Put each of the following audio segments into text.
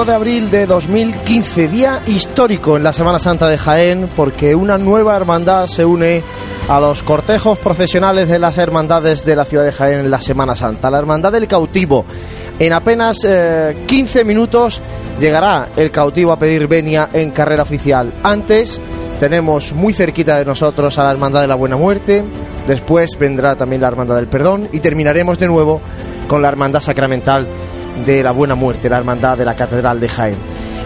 1 de abril de 2015, día histórico en la Semana Santa de Jaén, porque una nueva hermandad se une a los cortejos profesionales de las hermandades de la ciudad de Jaén en la Semana Santa. La Hermandad del Cautivo. En apenas 15 minutos llegará el cautivo a pedir venia en carrera oficial. Antes tenemos muy cerquita de nosotros a la Hermandad de la Buena Muerte, después vendrá también la Hermandad del Perdón y terminaremos de nuevo con la Hermandad Sacramental de la Buena Muerte, la Hermandad de la Catedral de Jaén.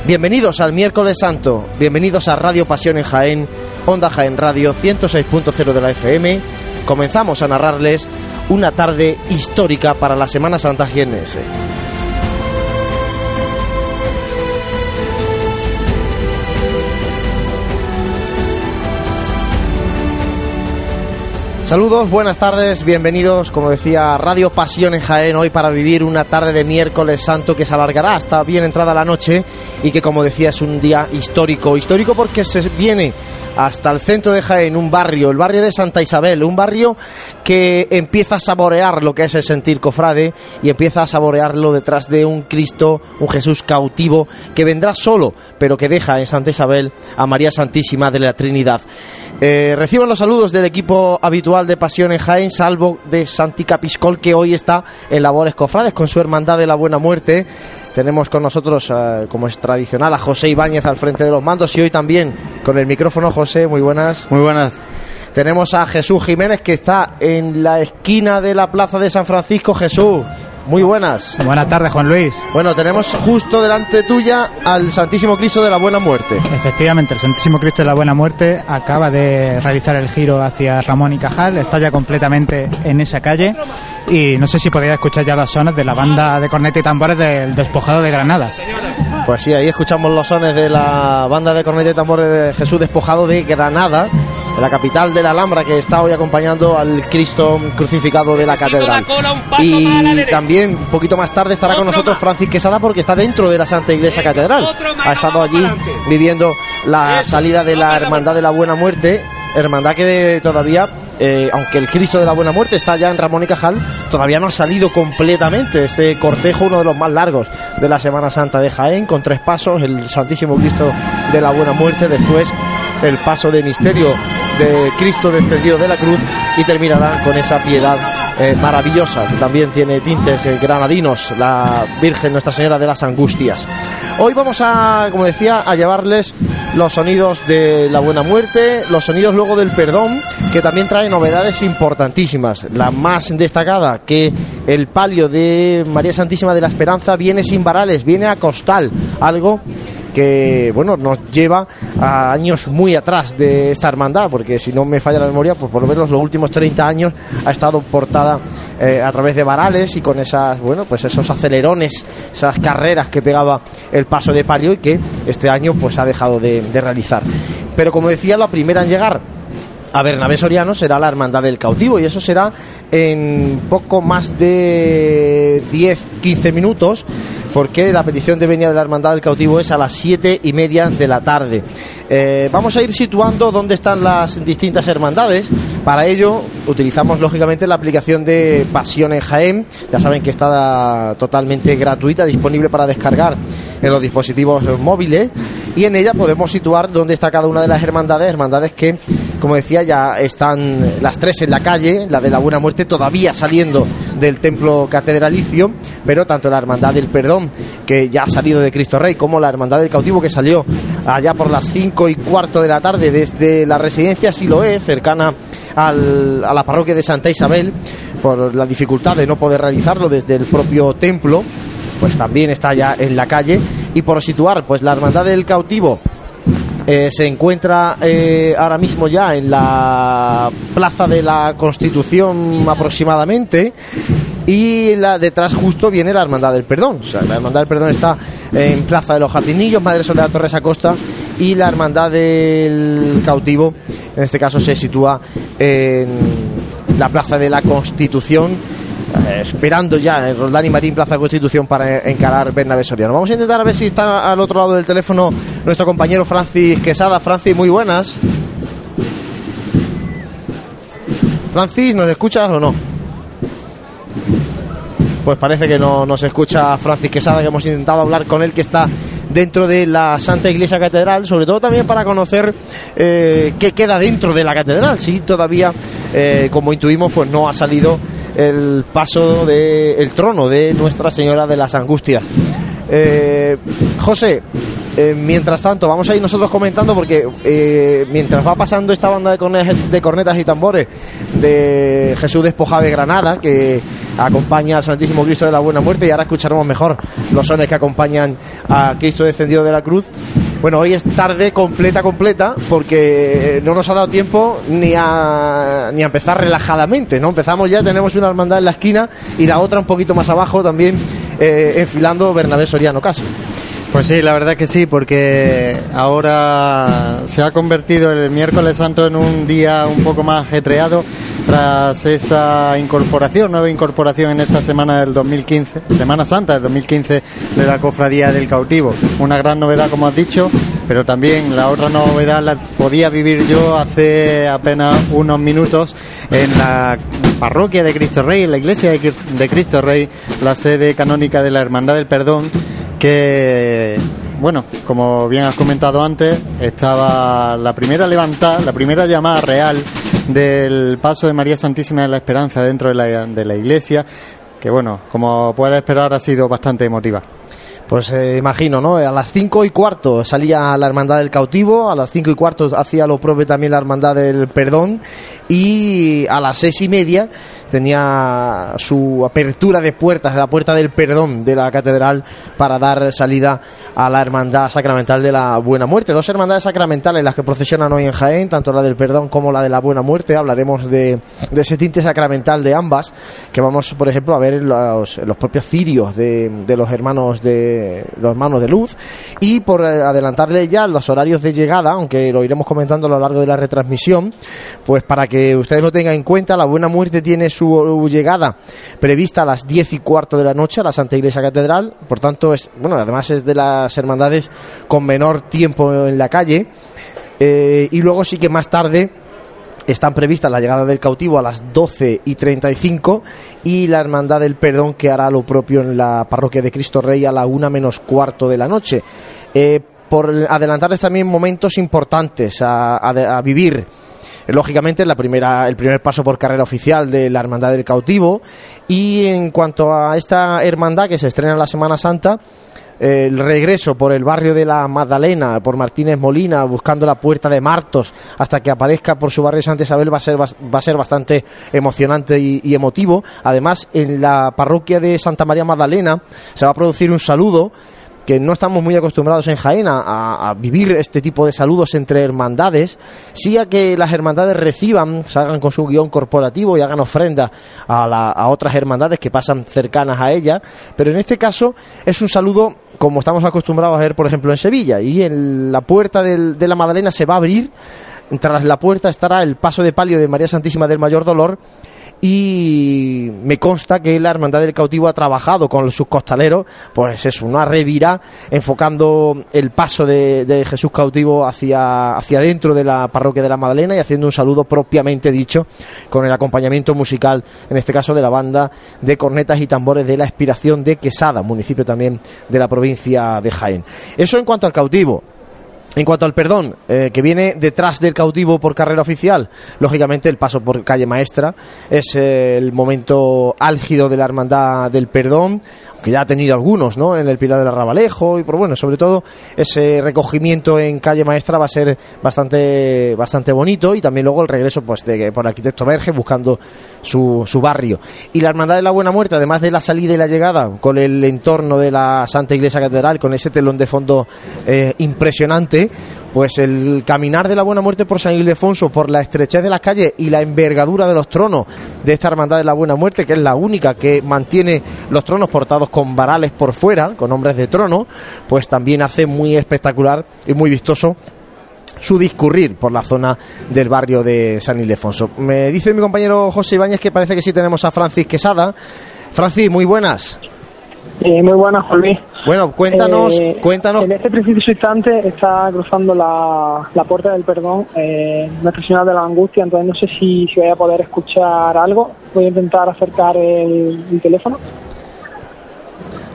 Bienvenidos al miércoles santo, bienvenidos a Radio Pasión en Jaén, Onda Jaén Radio 106.0 de la FM. Comenzamos a narrarles una tarde histórica para la Semana Santa jiennense. Saludos, buenas tardes, bienvenidos, como decía, Radio Pasión en Jaén hoy para vivir una tarde de miércoles santo que se alargará hasta bien entrada la noche y que, como decía, es un día histórico. Histórico porque se viene hasta el centro de Jaén, un barrio, el barrio de Santa Isabel, un barrio que empieza a saborear lo que es el sentir cofrade y empieza a saborearlo detrás de un Cristo, un Jesús cautivo que vendrá solo, pero que deja en Santa Isabel a María Santísima de la Trinidad. Eh, reciban los saludos del equipo habitual de Pasión en Jaén, salvo de Santi Capiscol, que hoy está en labores cofrades con su hermandad de la Buena Muerte. Tenemos con nosotros, eh, como es tradicional, a José Ibáñez al frente de los mandos y hoy también con el micrófono. José, muy buenas. Muy buenas. Tenemos a Jesús Jiménez que está en la esquina de la Plaza de San Francisco. Jesús, muy buenas. Buenas tardes, Juan Luis. Bueno, tenemos justo delante tuya al Santísimo Cristo de la Buena Muerte. Efectivamente, el Santísimo Cristo de la Buena Muerte acaba de realizar el giro hacia Ramón y Cajal, está ya completamente en esa calle y no sé si podría escuchar ya los sones de la banda de corneta y tambores del Despojado de Granada. Pues sí, ahí escuchamos los sones de la banda de corneta y tambores de Jesús Despojado de Granada la capital de la Alhambra que está hoy acompañando al Cristo crucificado de la catedral. Y también un poquito más tarde estará con nosotros Francis Quesada porque está dentro de la Santa Iglesia Catedral. Ha estado allí viviendo la salida de la Hermandad de la Buena Muerte, hermandad que todavía eh, aunque el Cristo de la Buena Muerte está ya en Ramón y Cajal, todavía no ha salido completamente este cortejo, uno de los más largos de la Semana Santa de Jaén, con tres pasos, el Santísimo Cristo de la Buena Muerte, después el paso de misterio de Cristo descendido de la cruz y terminará con esa piedad eh, maravillosa que también tiene tintes eh, granadinos, la Virgen Nuestra Señora de las Angustias. Hoy vamos a, como decía, a llevarles los sonidos de la buena muerte, los sonidos luego del perdón, que también trae novedades importantísimas. La más destacada, que el palio de María Santísima de la Esperanza viene sin varales, viene a costal, algo que bueno nos lleva a años muy atrás de esta hermandad, porque si no me falla la memoria, pues por lo menos los últimos 30 años ha estado portada eh, a través de varales y con esas, bueno, pues esos acelerones, esas carreras que pegaba el paso de palio y que este año pues ha dejado de, de realizar. Pero como decía, la primera en llegar a Bernabé Soriano será la Hermandad del Cautivo y eso será en poco más de 10-15 minutos porque la petición de venida de la Hermandad del Cautivo es a las 7 y media de la tarde. Eh, vamos a ir situando dónde están las distintas hermandades. Para ello utilizamos lógicamente la aplicación de Pasión en Jaén. Ya saben que está totalmente gratuita, disponible para descargar en los dispositivos móviles y en ella podemos situar dónde está cada una de las hermandades, hermandades que, como decía, ya están las tres en la calle, la de la Buena Muerte todavía saliendo del templo catedralicio, pero tanto la Hermandad del Perdón, que ya ha salido de Cristo Rey, como la Hermandad del Cautivo, que salió allá por las cinco y cuarto de la tarde desde la residencia Siloé, cercana al, a la parroquia de Santa Isabel, por la dificultad de no poder realizarlo desde el propio templo, pues también está ya en la calle. Y por situar, pues la Hermandad del Cautivo eh, se encuentra eh, ahora mismo ya en la Plaza de la Constitución aproximadamente y la detrás justo viene la Hermandad del Perdón. La Hermandad del Perdón está en Plaza de los Jardinillos, Madre Soledad Torres Acosta y la Hermandad del Cautivo, en este caso se sitúa en la Plaza de la Constitución esperando ya en Roldán y Marín Plaza Constitución para encarar Bernabé Soriano. Vamos a intentar a ver si está al otro lado del teléfono nuestro compañero Francis Quesada. Francis, muy buenas. Francis, ¿nos escuchas o no? pues parece que no nos escucha Francis Quesada, que hemos intentado hablar con él, que está dentro de la Santa Iglesia Catedral, sobre todo también para conocer eh, qué queda dentro de la catedral, si todavía, eh, como intuimos, pues no ha salido el paso del trono de Nuestra Señora de las Angustias. Eh, José, eh, mientras tanto, vamos a ir nosotros comentando porque eh, mientras va pasando esta banda de, de, cornetas y tambores de Jesús despojado de Granada, que acompaña al Santísimo Cristo de la Buena Muerte, y ahora escucharemos mejor los sones que acompañan a Cristo descendido de la cruz. Bueno, hoy es tarde completa, completa, porque no nos ha dado tiempo ni a, ni a empezar relajadamente, ¿no? Empezamos ya, tenemos una hermandad en la esquina y la otra un poquito más abajo también eh, enfilando Bernabé Soriano casi. Pues sí, la verdad que sí, porque ahora se ha convertido el miércoles santo en un día un poco más ajetreado tras esa incorporación, nueva incorporación en esta semana del 2015, Semana Santa del 2015 de la Cofradía del Cautivo. Una gran novedad, como has dicho, pero también la otra novedad la podía vivir yo hace apenas unos minutos en la parroquia de Cristo Rey, en la iglesia de Cristo Rey, la sede canónica de la Hermandad del Perdón que, bueno, como bien has comentado antes, estaba la primera levantada, la primera llamada real del paso de María Santísima de la Esperanza dentro de la, de la iglesia, que bueno, como puedes esperar ha sido bastante emotiva. Pues eh, imagino, ¿no? A las cinco y cuarto salía la Hermandad del Cautivo, a las cinco y cuarto hacía lo propio también la Hermandad del Perdón y a las seis y media tenía su apertura de puertas, la puerta del perdón de la catedral para dar salida a la hermandad sacramental de la Buena Muerte. Dos hermandades sacramentales las que procesionan hoy en Jaén, tanto la del perdón como la de la Buena Muerte. Hablaremos de, ese tinte sacramental de ambas, que vamos, por ejemplo, a ver en los, propios cirios de, de, los hermanos de los hermanos de luz. Y por adelantarle ya los horarios de llegada, aunque lo iremos comentando a lo largo de la retransmisión, pues para que ustedes lo tengan en cuenta, la Buena Muerte tiene su llegada prevista a las 10 y cuarto de la noche a la Santa Iglesia Catedral. Por tanto, es, bueno, además es de las hermandades con menor tiempo en la calle. Eh, y luego sí que más tarde están previstas la llegada del cautivo a las 12 y 35 y la Hermandad del Perdón que hará lo propio en la parroquia de Cristo Rey a la una menos cuarto de la noche. Eh, por adelantarles también momentos importantes a vivir lógicamente la primera, el primer paso por carrera oficial de la Hermandad del Cautivo. Y en cuanto a esta hermandad que se estrena en la Semana Santa, el regreso por el barrio de la Magdalena, por Martínez Molina, buscando la puerta de Martos, hasta que aparezca por su barrio Santa Isabel, va a ser, va a ser bastante emocionante y, y, emotivo. Además, en la parroquia de Santa María Magdalena se va a producir un saludo que no estamos muy acostumbrados en Jaén a, vivir este tipo de saludos entre hermandades, sí a que las hermandades reciban, salgan con su guion corporativo y hagan ofrenda a, a otras hermandades que pasan cercanas a ella, pero en este caso es un saludo como estamos acostumbrados a ver, por ejemplo, en Sevilla, y en la puerta del, de la Madalena se va a abrir, tras la puerta estará el paso de palio de María Santísima del Mayor Dolor, y me consta que la Hermandad del Cautivo ha trabajado con sus costaleros, pues es una revira enfocando el paso de, Jesús cautivo hacia, hacia dentro de la parroquia de la Magdalena y haciendo un saludo propiamente dicho con el acompañamiento musical, en este caso de la banda de cornetas y tambores de la Expiración de Quesada, municipio también de la provincia de Jaén. Eso en cuanto al cautivo. En cuanto al perdón, eh, que viene detrás del cautivo por carrera oficial, lógicamente el paso por calle maestra es eh, el momento álgido de la hermandad del perdón, que ya ha tenido algunos, ¿no? En el Pilar del Arrabalejo y por bueno, sobre todo ese recogimiento en calle Maestra va a ser bastante bastante bonito y también luego el regreso pues de por arquitecto Verge buscando su, su barrio. Y la Hermandad de la Buena Muerte, además de la salida y la llegada con el entorno de la Santa Iglesia Catedral con ese telón de fondo eh, impresionante, pues el caminar de la Buena Muerte por San Ildefonso, por la estrechez de las calles y la envergadura de los tronos de esta Hermandad de la Buena Muerte, que es la única que mantiene los tronos portados con varales por fuera, con hombres de trono, pues también hace muy espectacular y muy vistoso su discurrir por la zona del barrio de San Ildefonso. Me dice mi compañero José Ibáñez que parece que sí tenemos a Francis Quesada. Francis, muy buenas. Eh, muy buenas, Juan bueno, cuéntanos, eh, cuéntanos. En este preciso instante está cruzando la, la puerta del perdón eh, Nuestra Señora de la Angustia, entonces no sé si, si voy a poder escuchar algo. Voy a intentar acercar el, teléfono.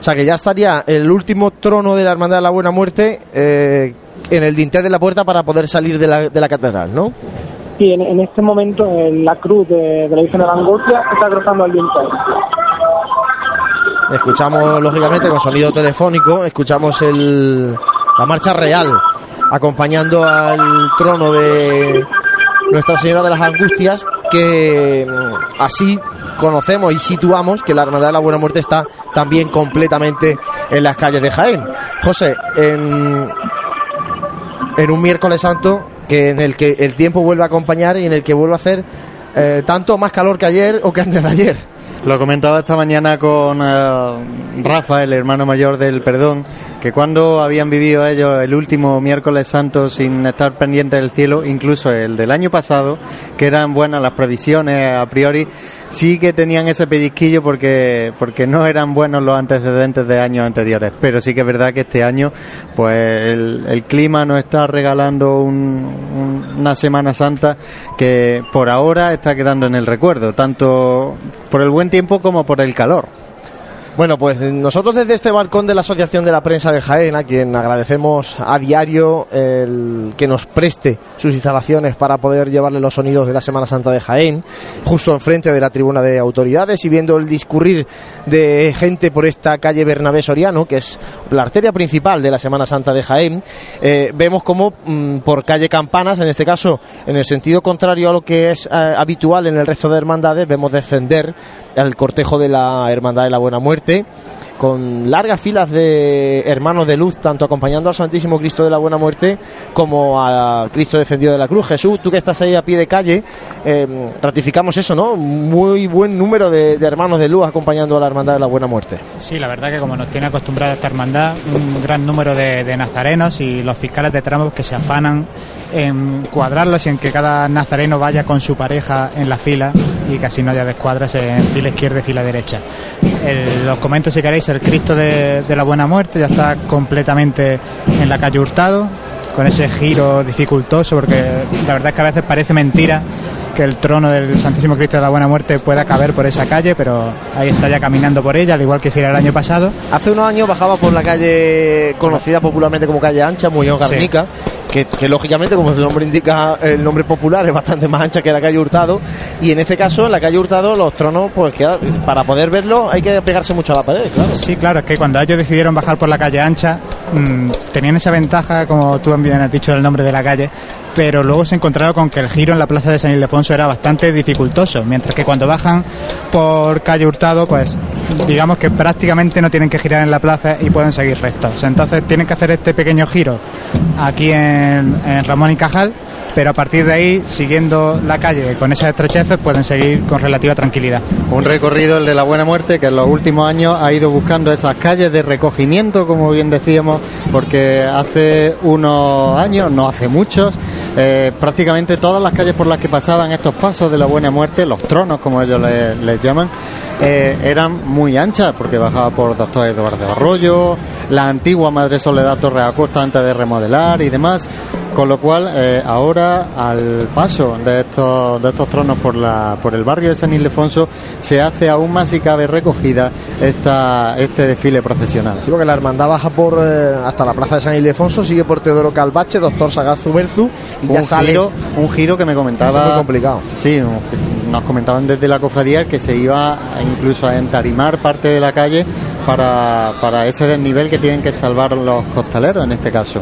O sea que ya estaría el último trono de la Hermandad de la Buena Muerte eh, en el dintel de la puerta para poder salir de la, de la catedral, ¿no? Y en, en este momento en la cruz de, de la Virgen de la Angustia está cruzando el dintel. Escuchamos, lógicamente, con sonido telefónico, escuchamos el, la marcha real acompañando al trono de Nuestra Señora de las Angustias, que mm, así conocemos y situamos que la Hermandad de la Buena Muerte está también completamente en las calles de Jaén. José, en, un miércoles santo que en el que el tiempo vuelve a acompañar y en el que vuelve a hacer eh, tanto más calor que ayer o que antes de ayer. Lo comentaba esta mañana con eh, Rafa, el hermano mayor del perdón, que cuando habían vivido ellos el último miércoles santo sin estar pendientes del cielo, incluso el del año pasado, que eran buenas las previsiones a priori, sí que tenían ese pellizquillo porque, porque no eran buenos los antecedentes de años anteriores. Pero sí que es verdad que este año, pues el, clima nos está regalando un- una Semana Santa que por ahora está quedando en el recuerdo, tanto por el buen tiempo como por el calor. Bueno, pues nosotros desde este balcón de la Asociación de la Prensa de Jaén, a quien agradecemos a diario el que nos preste sus instalaciones para poder llevarle los sonidos de la Semana Santa de Jaén, justo enfrente de la tribuna de autoridades y viendo el discurrir de gente por esta calle Bernabé Soriano, que es la arteria principal de la Semana Santa de Jaén, eh, vemos como mm, por calle Campanas, en este caso en el sentido contrario a lo que es eh, habitual en el resto de hermandades, vemos descender al cortejo de la Hermandad de la Buena Muerte con largas filas de hermanos de luz, tanto acompañando al Santísimo Cristo de la Buena Muerte como al Cristo descendido de la cruz. Jesús, tú que estás ahí a pie de calle, eh, ratificamos eso, ¿no? Muy buen número de, hermanos de luz acompañando a la Hermandad de la Buena Muerte. Sí, la verdad que como nos tiene acostumbrada esta hermandad, un gran número de, nazarenos y los fiscales de tramos que se afanan en cuadrarlos y en que cada nazareno vaya con su pareja en la fila y así no haya descuadras en fila izquierda y fila derecha. El- os comento si queréis, el Cristo de, de la Buena Muerte ya está completamente en la calle Hurtado, con ese giro dificultoso, porque la verdad es que a veces parece mentira que el trono del Santísimo Cristo de la Buena Muerte pueda caber por esa calle, pero ahí está ya caminando por ella, al igual que hiciera el año pasado. Hace unos años bajaba por la calle conocida popularmente como calle ancha, Muñoz Sí. Que, lógicamente, como su nombre indica, el nombre popular es bastante más ancha que la calle Hurtado. Y en este caso, en la calle Hurtado, los tronos, pues para poder verlo hay que pegarse mucho a la pared, claro. Sí, claro, es que cuando ellos decidieron bajar por la calle ancha, mm, tenían esa ventaja, como tú bien has dicho el nombre de la calle, pero luego se encontraron con que el giro en la plaza de San Ildefonso era bastante dificultoso, mientras que cuando bajan por calle Hurtado, pues digamos que prácticamente no tienen que girar en la plaza y pueden seguir rectos. Entonces tienen que hacer este pequeño giro aquí en Ramón y Cajal, pero a partir de ahí, siguiendo la calle con esas estrecheces, pueden seguir con relativa tranquilidad. Un recorrido, el de la Buena Muerte, que en los últimos años ha ido buscando esas calles de recogimiento, como bien decíamos, porque hace unos años, no hace muchos, eh, prácticamente todas las calles por las que pasaban estos pasos de la Buena Muerte, los tronos, como ellos le- les llaman, eh, eran muy anchas, porque bajaba por Doctor Eduardo Arroyo, la antigua Madre Soledad Torre Acosta antes de remodelar y demás. Con lo cual, eh, ahora al paso de estos, de estos tronos por, la, por el barrio de San Ildefonso, se hace aún más si cabe recogida esta, este desfile procesional. Sí, porque la hermandad baja por eh, hasta la plaza de San Ildefonso, sigue por Teodoro Calvache, Doctor Sagaz Berzu y ya sale. giro, un giro que me comentaba. Es muy complicado. Sí, un nos comentaban desde la cofradía que se iba a- incluso a entarimar parte de la calle para, para ese desnivel que tienen que salvar los costaleros en este caso.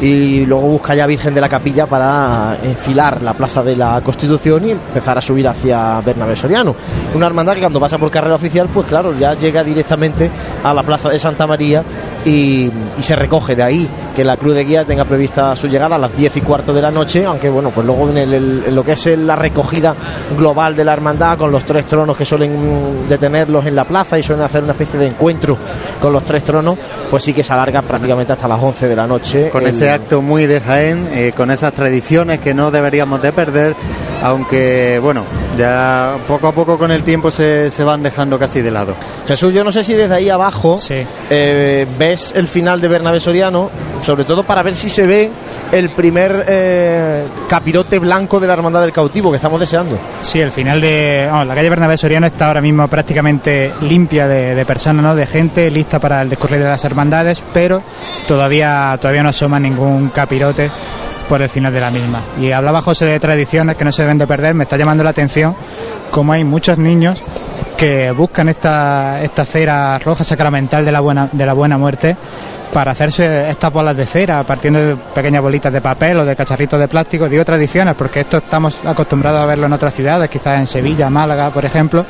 Y luego busca ya Virgen de la Capilla para enfilar la plaza de la Constitución y empezar a subir hacia Bernabé Soriano. Una hermandad que cuando pasa por carrera oficial, pues claro, ya llega directamente a la plaza de Santa María y, y se recoge de ahí que la Cruz de Guía tenga prevista su llegada a las 10 y cuarto de la noche, aunque bueno, pues luego en, el- en lo que es la recogida global de la hermandad con los tres tronos que suelen detenerlos en la plaza y suelen hacer una especie de encuentro con los tres tronos, pues sí que se alarga prácticamente hasta las 11 de la noche. Con el- ese acto muy de Jaén, eh, con esas tradiciones que no deberíamos de perder, aunque bueno, ya poco a poco con el tiempo se, se van dejando casi de lado. Jesús, yo no sé si desde ahí abajo Sí. eh, ves el final de Bernabé Soriano, sobre todo para ver si se ve el primer eh, capirote blanco de la Hermandad del Cautivo que estamos deseando. Sí, el final de. la calle Bernabé Soriano está ahora mismo prácticamente limpia de, personas, ¿no? De gente lista para el descurrir de las hermandades, pero todavía, todavía no asoma ningún capirote por el final de la misma. Y hablaba José de tradiciones que no se deben de perder, me está llamando la atención como hay muchos niños que buscan esta, esta cera roja sacramental de la buena, de la buena muerte para hacerse estas bolas de cera, partiendo de pequeñas bolitas de papel o de cacharritos de plástico. Digo tradiciones, porque esto estamos acostumbrados a verlo en otras ciudades, quizás en Sevilla, Málaga, por ejemplo,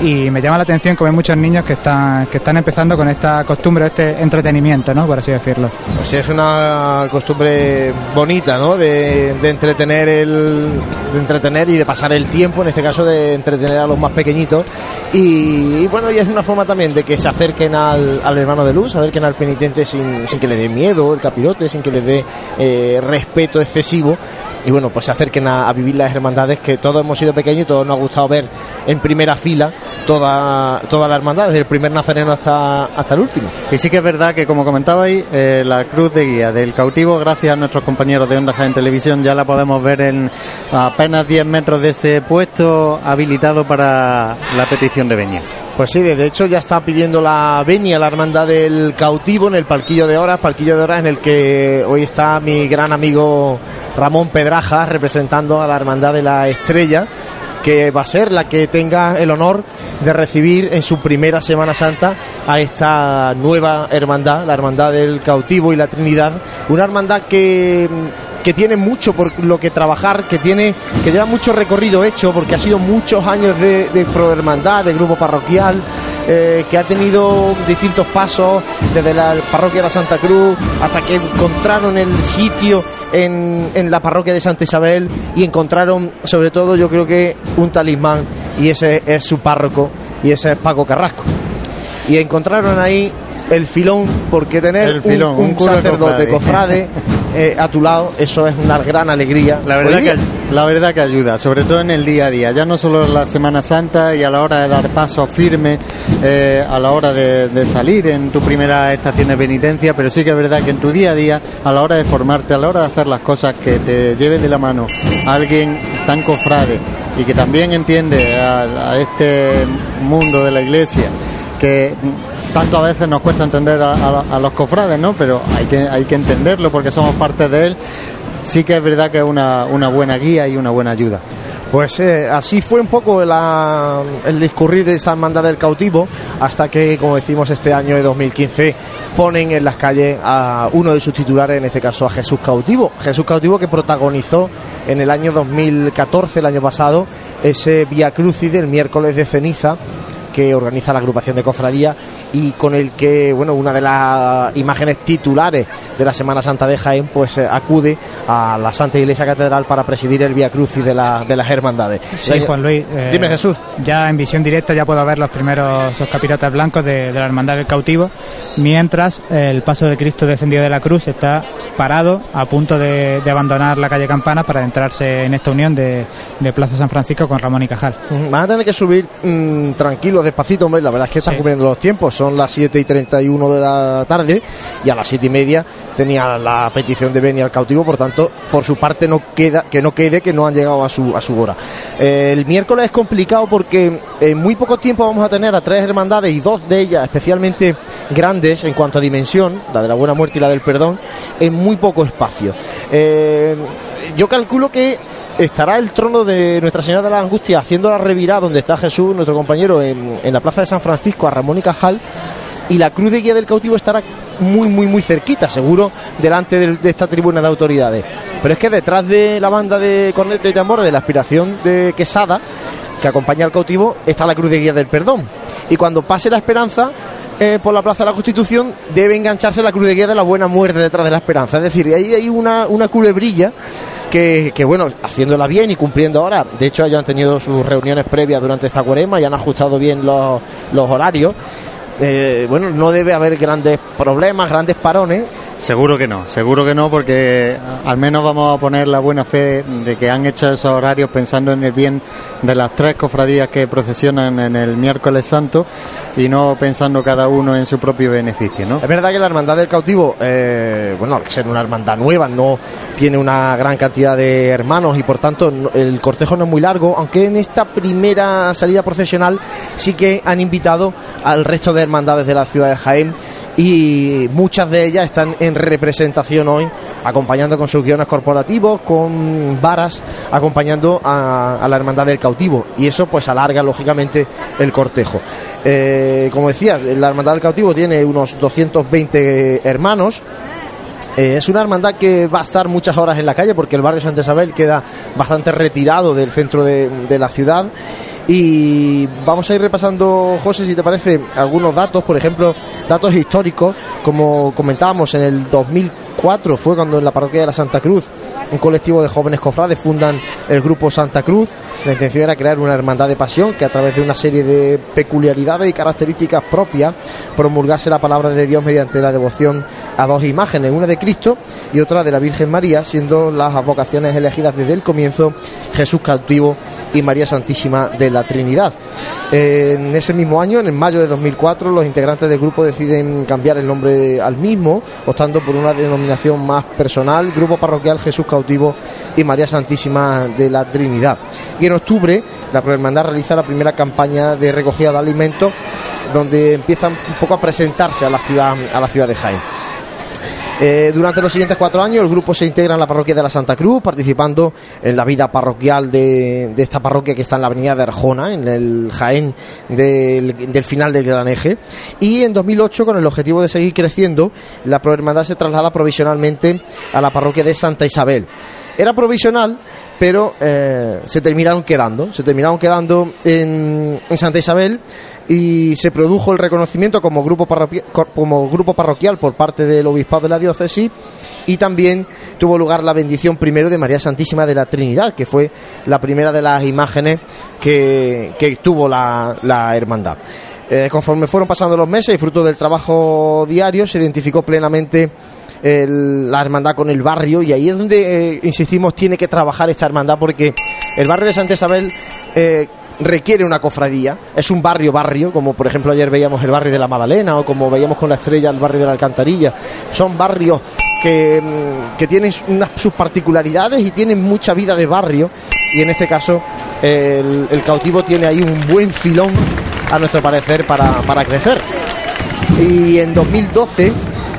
y me llama la atención que hay muchos niños que están, que están empezando con esta costumbre, este entretenimiento, ¿no? Por así decirlo. Pues es una costumbre bonita, ¿no? De, entretener el, de entretener y de pasar el tiempo, en este caso de entretener a los más pequeñitos. Y, bueno, y es una forma también de que se acerquen al, al hermano de luz, acerquen al penitente sin, que le dé miedo el capirote, sin que le dé eh, respeto excesivo. Y bueno, pues se acerquen a, vivir las hermandades que todos hemos sido pequeños y todos nos ha gustado ver en primera fila toda, toda la hermandad, desde el primer nazareno hasta, hasta el último. Y sí que es verdad que, como comentabais, eh, la cruz de guía del cautivo, gracias a nuestros compañeros de Onda en Televisión, ya la podemos ver en apenas 10 metros de ese puesto habilitado para la petición de venia. Pues sí, de hecho ya está pidiendo la venia, la hermandad del cautivo en el palquillo de horas, palquillo de horas en el que hoy está mi gran amigo Ramón Pedraja representando a la hermandad de la estrella que va a ser la que tenga el honor de recibir en su primera Semana Santa a esta nueva hermandad, la hermandad del cautivo y la Trinidad, una hermandad que que tiene mucho por lo que trabajar, que tiene que lleva mucho recorrido hecho, porque ha sido muchos años de, de hermandad, de grupo parroquial, eh, que ha tenido distintos pasos desde la parroquia de la Santa Cruz hasta que encontraron el sitio en, en la parroquia de Santa Isabel y encontraron sobre todo yo creo que un talismán y ese es su párroco y ese es Paco Carrasco. Y encontraron ahí el filón, porque tener un, sacerdote cofrade eh, a tu lado, eso es una gran alegría. La verdad, que, la verdad que ayuda, sobre todo en el día a día, ya no solo en la Semana Santa y a la hora de dar paso firme, eh, a la hora de, salir en tu primera estación de penitencia, pero sí que es verdad que en tu día a día, a la hora de formarte, a la hora de hacer las cosas, que te lleve de la mano alguien tan cofrade y que también entiende a este mundo de la iglesia, que tanto a veces nos cuesta entender a, los cofrades, ¿no? Pero hay que, hay que entenderlo porque somos parte de él. Sí que es verdad que es una, una buena guía y una buena ayuda. Pues eh, así fue un poco el discurrir de esta hermandad del cautivo, hasta que, como decimos, este año de 2015 ponen en las calles a uno de sus titulares, en este caso a Jesús Cautivo. Jesús Cautivo que protagonizó en el año 2014, el año pasado, ese Via Crucis del miércoles de ceniza que organiza la agrupación de cofradía y con el que, bueno, una de las imágenes titulares de la Semana Santa de Jaén, pues eh, acude a la Santa Iglesia Catedral para presidir el Via Crucis de, la, de las hermandades. Sí, Juan Luis. Eh, Dime, Jesús. Ya en visión directa ya puedo ver los primeros capirotes blancos de, la Hermandad del Cautivo, mientras el paso del Cristo descendido de la cruz está parado a punto de, abandonar la calle Campana para entrarse en esta unión de, Plaza San Francisco con Ramón y Cajal. Van a tener que subir mm, tranquilos, despacito, hombre, la verdad es que están cumpliendo los tiempos son las 7 y 31 de la tarde y a las 7 y media tenía la petición de venir al cautivo, por tanto, por su parte no queda que no quede que no han llegado a su, a su hora. Eh, el miércoles es complicado porque en muy poco tiempo vamos a tener a tres hermandades y dos de ellas especialmente grandes en cuanto a dimensión, la de la buena muerte y la del perdón, en muy poco espacio. Eh, yo calculo que estará el trono de Nuestra Señora de la Angustia haciendo la revirada donde está Jesús, nuestro compañero, en, la plaza de San Francisco, a Ramón y Cajal, y la cruz de guía del cautivo estará muy, muy, muy cerquita, seguro, delante de, esta tribuna de autoridades. Pero es que detrás de la banda de corneta y tambor de la aspiración de Quesada, que acompaña al cautivo, está la cruz de guía del perdón. Y cuando pase la esperanza, eh, por la Plaza de la Constitución debe engancharse la cruz de la buena muerte detrás de la esperanza. Es decir, ahí hay una, una culebrilla que, bueno, haciéndola bien y cumpliendo ahora. De hecho, ellos han tenido sus reuniones previas durante esta cuarema y han ajustado bien los, los horarios. Eh, bueno, no debe haber grandes problemas, grandes parones Seguro que no, seguro que no, porque al menos vamos a poner la buena fe de que han hecho esos horarios pensando en el bien de las tres cofradías que procesionan en el miércoles santo y no pensando cada uno en su propio beneficio, ¿no? Es verdad que la Hermandad del Cautivo, eh, bueno, al ser una hermandad nueva, no tiene una gran cantidad de hermanos y por tanto el cortejo no es muy largo, aunque en esta primera salida procesional sí que han invitado al resto de hermandades de la ciudad de Jaén y muchas de ellas están en representación hoy, acompañando con sus guiones corporativos, con varas, acompañando a, la Hermandad del Cautivo. Y eso pues alarga lógicamente el cortejo. Eh, como decía, la Hermandad del Cautivo tiene unos 220 hermanos. Eh, es una hermandad que va a estar muchas horas en la calle porque el barrio Santa Isabel queda bastante retirado del centro de, de la ciudad y vamos a ir repasando, José, si te parece, algunos datos, por ejemplo, datos históricos, como comentábamos en el 2004, fue cuando en la parroquia de la Santa Cruz un colectivo de jóvenes cofrades fundan el grupo Santa Cruz. La intención era crear una hermandad de pasión que a través de una serie de peculiaridades y características propias promulgase la palabra de Dios mediante la devoción a dos imágenes, una de Cristo y otra de la Virgen María, siendo las vocaciones elegidas desde el comienzo Jesús cautivo y María Santísima de la Trinidad. En ese mismo año, en mayo de 2004, los integrantes del grupo deciden cambiar el nombre al mismo, optando por una denominación más personal, Grupo Parroquial Jesús Cautivo y María Santísima de la Trinidad. Y en octubre, la Prohermandad realiza la primera campaña de recogida de alimentos, donde empiezan un poco a presentarse a la ciudad, a la ciudad de Jaén. Eh, durante los siguientes cuatro años el grupo se integra en la parroquia de la Santa Cruz, participando en la vida parroquial de, esta parroquia que está en la avenida de Arjona, en el Jaén del, final del Gran Eje. Y en 2008, con el objetivo de seguir creciendo, la Prohermandad se traslada provisionalmente a la parroquia de Santa Isabel. Era provisional, pero eh, se terminaron quedando, se terminaron quedando en, en Santa Isabel y se produjo el reconocimiento como grupo, como grupo parroquial por parte del obispado de la diócesis y también tuvo lugar la bendición primero de María Santísima de la Trinidad, que fue la primera de las imágenes que, tuvo la, hermandad. Eh, conforme fueron pasando los meses y fruto del trabajo diario, se identificó plenamente la hermandad con el barrio y ahí es donde, eh, insistimos, tiene que trabajar esta hermandad porque el barrio de Santa Isabel eh, requiere una cofradía. Es un barrio barrio, como por ejemplo ayer veíamos el barrio de la Magdalena o como veíamos con la estrella el barrio de la Alcantarilla. Son barrios que, mm, que tienen unas, sus particularidades y tienen mucha vida de barrio. Y en este caso el, cautivo tiene ahí un buen filón, a nuestro parecer, para, para crecer. Y en 2012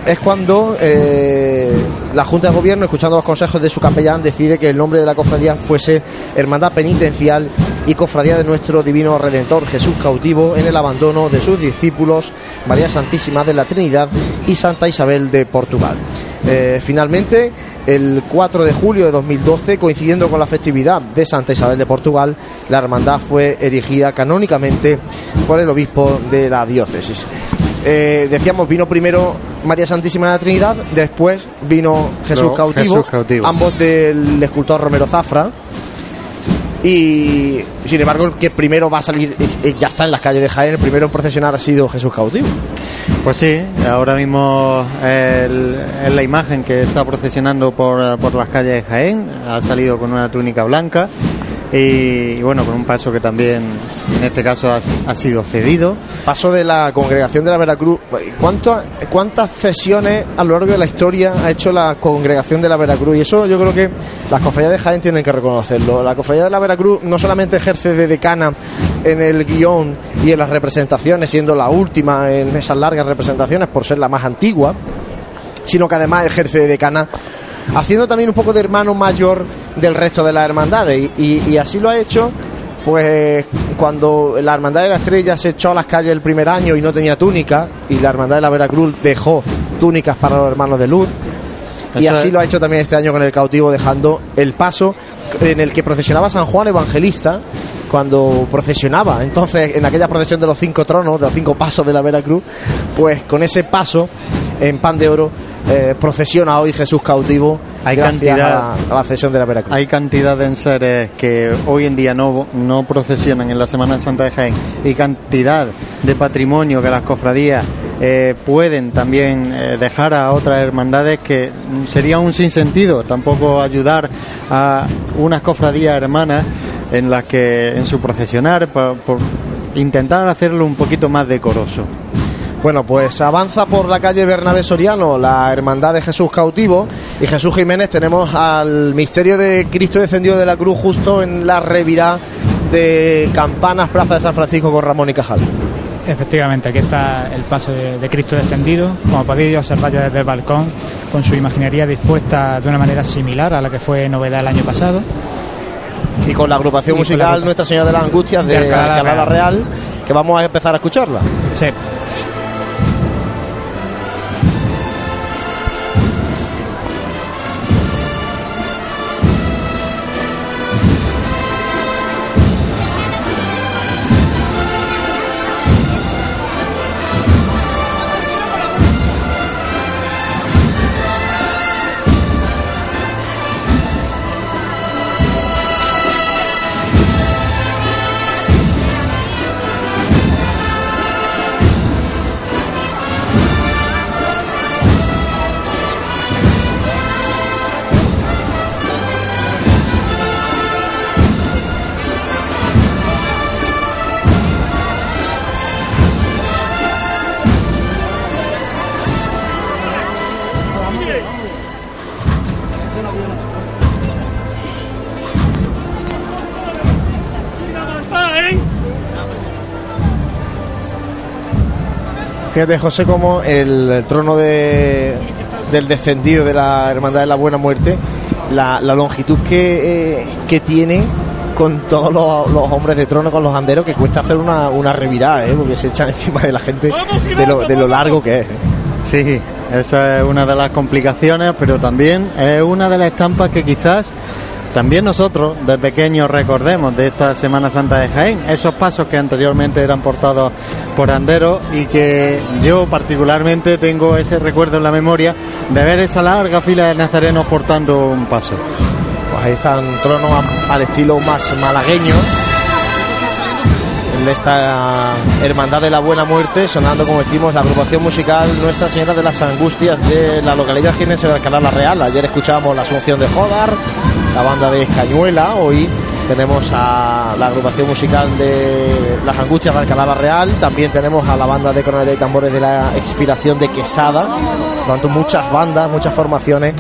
es cuando eh, la Junta de Gobierno, escuchando los consejos de su capellán, decide que el nombre de la cofradía fuese Hermandad Penitencial y Cofradía de nuestro Divino Redentor Jesús cautivo en el abandono de sus discípulos María Santísima de la Trinidad y Santa Isabel de Portugal. Eh, finalmente, el 4 de julio de 2012, coincidiendo con la festividad de Santa Isabel de Portugal, la hermandad fue erigida canónicamente por el obispo de la diócesis. Eh, decíamos, vino primero María Santísima de la Trinidad, después vino Jesús, cautivo, ambos del escultor Romero Zafra. Y sin embargo, el que primero va a salir, ya está en las calles de Jaén, el primero en procesionar ha sido Jesús cautivo. Pues sí, ahora mismo es la imagen que está procesionando por, por las calles de Jaén, ha salido con una túnica blanca y, bueno, con un paso que también en este caso ha, sido cedido. Paso de la congregación de la Veracruz. ¿Cuántas cesiones a lo largo de la historia ha hecho la congregación de la Veracruz? Y eso yo creo que las cofradías de Jaén tienen que reconocerlo. La cofradía de la Veracruz no solamente ejerce de decana en el guion y en las representaciones, siendo la última en esas largas representaciones por ser la más antigua, sino que además ejerce de decana haciendo también un poco de hermano mayor del resto de las hermandades. Y, así lo ha hecho, pues cuando la Hermandad de la Estrella se echó a las calles el primer año y no tenía túnica, y la Hermandad de la Veracruz dejó túnicas para los hermanos de luz. y así lo ha hecho también este año con el cautivo, dejando el paso en el que procesionaba San Juan Evangelista, cuando procesionaba. Entonces, en aquella procesión de los cinco tronos, de los cinco pasos de la Veracruz, pues con ese paso en pan de oro eh, procesiona hoy Jesús cautivo hay cantidad, a, la cesión de la Veracruz. Hay cantidad de enseres que hoy en día no, no procesionan en la Semana Santa de Jaén y cantidad de patrimonio que las cofradías eh, pueden también eh, dejar a otras hermandades que sería un sinsentido tampoco ayudar a unas cofradías hermanas en las que en su procesionar por, por intentar hacerlo un poquito más decoroso. Bueno, pues avanza por la calle Bernabé Soriano la Hermandad de Jesús Cautivo y Jesús Jiménez tenemos al misterio de Cristo descendido de la cruz justo en la revirá de Campanas, Plaza de San Francisco con Ramón y Cajal. Efectivamente, aquí está el paso de, de, Cristo descendido, como podéis observar ya desde el balcón, con su imaginería dispuesta de una manera similar a la que fue novedad el año pasado. Y con la agrupación con musical la agrupación Nuestra Señora de las Angustias de, de Alcalá Real. Real, que vamos a empezar a escucharla. Sí. Fíjate, José, como el, trono de, del descendido de la Hermandad de la Buena Muerte, la, longitud que, eh, que tiene con todos los, hombres de trono, con los anderos, que cuesta hacer una, una revirada, ¿eh? porque se echan encima de la gente de lo, de lo largo que es. Sí, esa es una de las complicaciones, pero también es una de las estampas que quizás también nosotros de pequeños recordemos de esta Semana Santa de Jaén, esos pasos que anteriormente eran portados por anderos y que yo particularmente tengo ese recuerdo en la memoria de ver esa larga fila de nazarenos portando un paso. Pues ahí están tronos a- al estilo más malagueño. En esta Hermandad de la Buena Muerte, sonando, como decimos, la agrupación musical Nuestra Señora de las Angustias de la localidad jienense de Alcalá la Real. Ayer escuchábamos la Asunción de Jodar, la banda de Escañuela. Hoy tenemos a la agrupación musical de las Angustias de Alcalá la Real. También tenemos a la banda de cornetas y tambores de la Expiración de Quesada. Por tanto, muchas bandas, muchas formaciones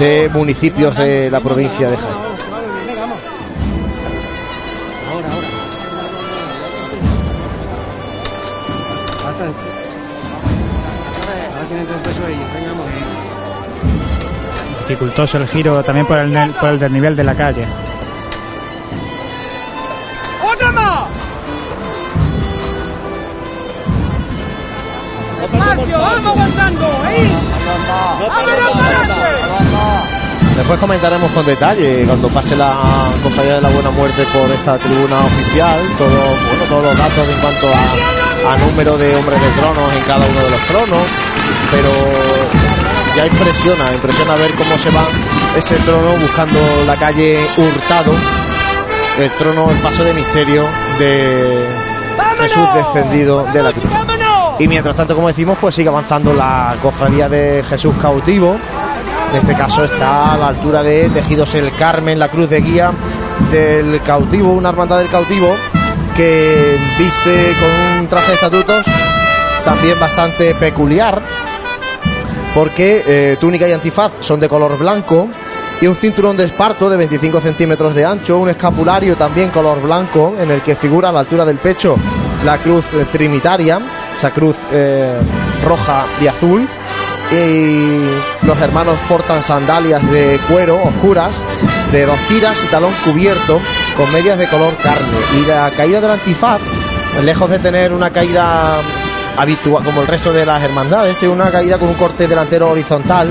de municipios de la provincia de Jaén. Dificultoso el giro también por el, por el desnivel de la calle. ¡Otra más! ¡Macio, vamos aguantando! ¡Ahí! ¡Vámonos para adelante! Después comentaremos con detalle cuando pase la cofradía de la Buena Muerte por esta tribuna oficial, todo, bueno, todos los datos en cuanto a, a número de hombres de tronos en cada uno de los tronos, pero ya impresiona, impresiona ver cómo se va ese trono buscando la calle Hurtado, el trono, el paso de misterio de Jesús descendido de la cruz. Y mientras tanto, como decimos, pues sigue avanzando la cofradía de Jesús cautivo. En este caso está a la altura de Tejidos el Carmen, la cruz de guía del cautivo, una hermandad del cautivo que viste con un traje de estatutos también bastante peculiar, porque eh, túnica y antifaz son de color blanco y un cinturón de esparto de 25 centímetros de ancho, un escapulario también color blanco en el que figura a la altura del pecho la cruz eh, trinitaria, esa cruz eh, roja y azul. Y los hermanos portan sandalias de cuero oscuras, de dos tiras y talón cubierto, con medias de color carne. Y la caída del antifaz, lejos de tener una caída habitual como el resto de las hermandades, tiene una caída con un corte delantero horizontal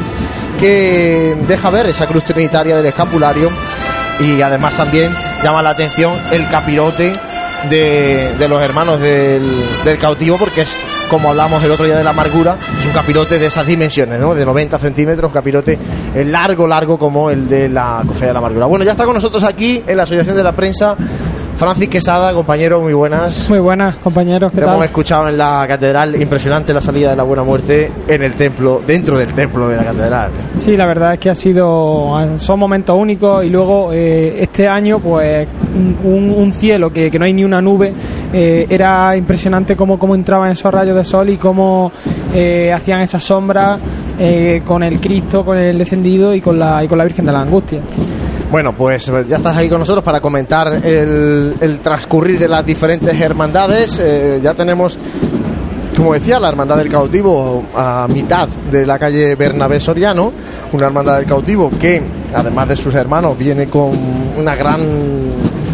que deja ver esa cruz trinitaria del escapulario y además también llama la atención el capirote de, los hermanos del, del cautivo porque es como hablamos el otro día de la amargura es un capirote de esas dimensiones ¿no? de 90 centímetros un capirote eh, largo largo como el de la cofradía de la amargura bueno ya está con nosotros aquí en la asociación de la prensa Francis Quesada, compañero, muy buenas. Muy buenas, compañeros, ¿qué Te tal? hemos escuchado en la catedral, impresionante la salida de la Buena Muerte en el templo, dentro del templo de la catedral. Sí, la verdad es que ha sido son momentos únicos y luego eh, este año pues un, un cielo que, que no hay ni una nube eh, era impresionante cómo, cómo entraban esos rayos de sol y cómo eh, hacían esas sombras eh, con el Cristo, con el descendido y con la y con la Virgen de la Angustia. Bueno, pues ya estás ahí con nosotros para comentar el, el transcurrir de las diferentes hermandades. Eh, ya tenemos, como decía, la Hermandad del Cautivo a mitad de la calle Bernabé Soriano, una Hermandad del Cautivo que, además de sus hermanos, viene con una gran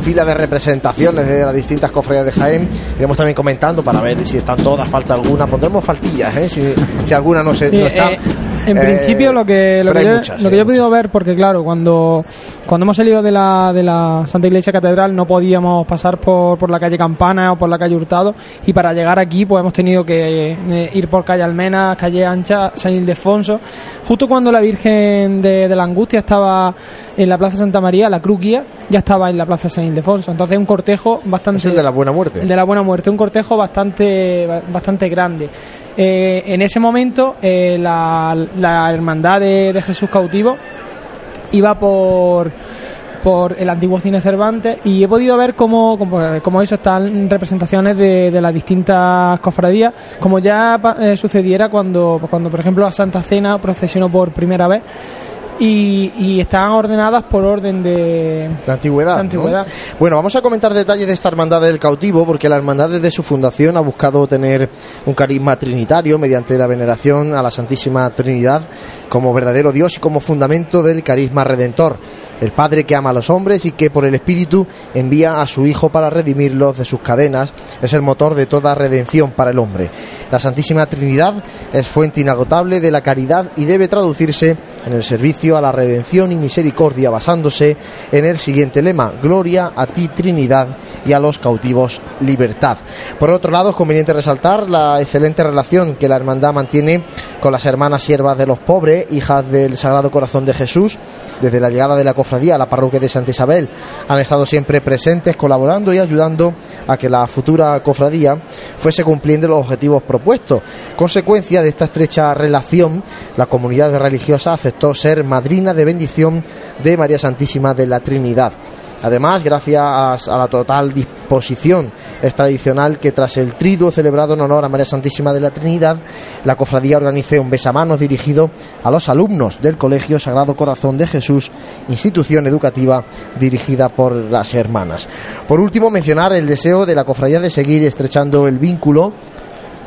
fila de representaciones de las distintas cofradías de Jaén. Iremos también comentando para ver si están todas, falta alguna. Pondremos faltillas, ¿eh? si, si alguna no, se, Sí, no está. eh, en Eh, principio lo que lo que, yo, muchas, lo que yo he podido ver porque claro cuando cuando hemos salido de la, de la Santa Iglesia Catedral no podíamos pasar por, por la calle Campana o por la calle Hurtado y para llegar aquí pues hemos tenido que eh, ir por calle Almena, calle Ancha, San Ildefonso justo cuando la Virgen de, de la Angustia estaba en la Plaza Santa María la cruz guía ya estaba en la Plaza San Ildefonso entonces un cortejo bastante Es el de la Buena Muerte. el de la Buena Muerte, un cortejo bastante, bastante grande. Eh, en ese momento, eh, la, la Hermandad de, Jesús Cautivo iba por por el antiguo cine Cervantes y he podido ver cómo, cómo eso están representaciones de, de las distintas cofradías como ya eh, sucediera cuando cuando por ejemplo la Santa Cena procesionó por primera vez y, y estaban ordenadas por orden de, La antigüedad. La antigüedad. ¿no? Bueno, vamos a comentar detalles de esta hermandad del cautivo, porque la hermandad desde su fundación ha buscado tener un carisma trinitario mediante la veneración a la Santísima Trinidad como verdadero Dios y como fundamento del carisma redentor. El Padre que ama a los hombres y que por el Espíritu envía a su Hijo para redimirlos de sus cadenas, es el motor de toda redención para el hombre. La Santísima Trinidad es fuente inagotable de la caridad y debe traducirse en el servicio a la redención y misericordia basándose en el siguiente lema, Gloria a ti Trinidad y a los cautivos libertad. Por otro lado, es conveniente resaltar la excelente relación que la hermandad mantiene con las hermanas siervas de los pobres, hijas del Sagrado Corazón de Jesús, desde la llegada de la la parroquia de Santa Isabel. Han estado siempre presentes, colaborando y ayudando a que la futura cofradía fuese cumpliendo los objetivos propuestos. Consecuencia de esta estrecha relación, la comunidad religiosa aceptó ser madrina de bendición de María Santísima de la Trinidad. Además, gracias a la total disposición es tradicional que tras el triduo celebrado en honor a María Santísima de la Trinidad, la cofradía organice un besamanos dirigido a los alumnos del Colegio Sagrado Corazón de Jesús, institución educativa dirigida por las hermanas. Por último, mencionar el deseo de la cofradía de seguir estrechando el vínculo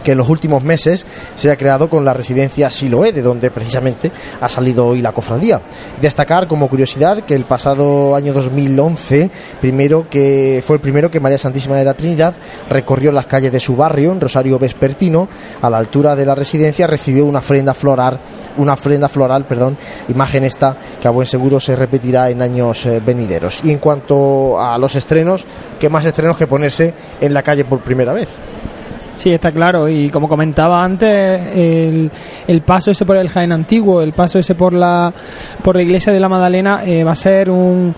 que en los últimos meses se ha creado con la residencia Siloé, de donde precisamente ha salido hoy la cofradía. Destacar como curiosidad que el pasado año 2011, primero que fue el primero que María Santísima de la Trinidad recorrió las calles de su barrio, en Rosario Vespertino, a la altura de la residencia recibió una ofrenda floral, una ofrenda floral, perdón, imagen esta que a buen seguro se repetirá en años eh, venideros. Y en cuanto a los estrenos, ¿qué más estrenos que ponerse en la calle por primera vez? Sí, está claro. Y como comentaba antes, el, paso ese por el Jaén Antiguo, el paso ese por la, por la iglesia de la Madalena, eh, va a ser un,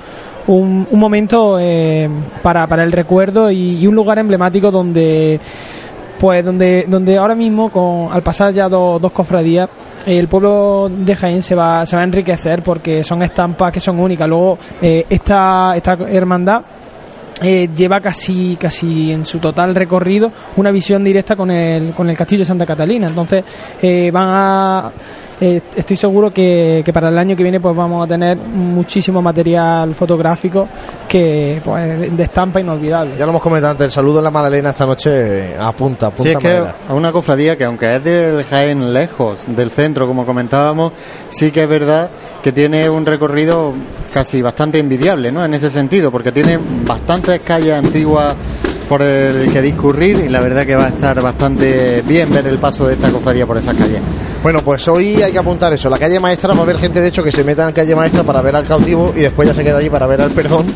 un, momento eh, para, para el recuerdo y, y un lugar emblemático donde pues donde donde ahora mismo con al pasar ya do- dos cofradías el pueblo de Jaén se va se va a enriquecer porque son estampas que son únicas luego eh, esta esta hermandad eh, lleva casi casi en su total recorrido una visión directa con el con el castillo de Santa Catalina. Entonces eh, van a eh, estoy seguro que, que para el año que viene pues vamos a tener muchísimo material fotográfico que pues de estampa inolvidable Ya lo hemos comentado antes, el saludo en la Madalena esta noche eh, apunta, apunta Sí, es que madera. a una cofradía que aunque es del Jaén lejos del centro, como comentábamos, sí que es verdad que tiene un recorrido casi bastante envidiable, ¿no? En ese sentido, porque tiene bastantes calles antiguas por el que discurrir y la verdad que va a estar bastante bien ver el paso de esta cofradía por esas calles. Bueno, pues hoy hay que apuntar eso. La calle maestra va a haber gente, de hecho, que se meta en calle maestra para ver al cautivo y después ya se queda allí para ver al perdón.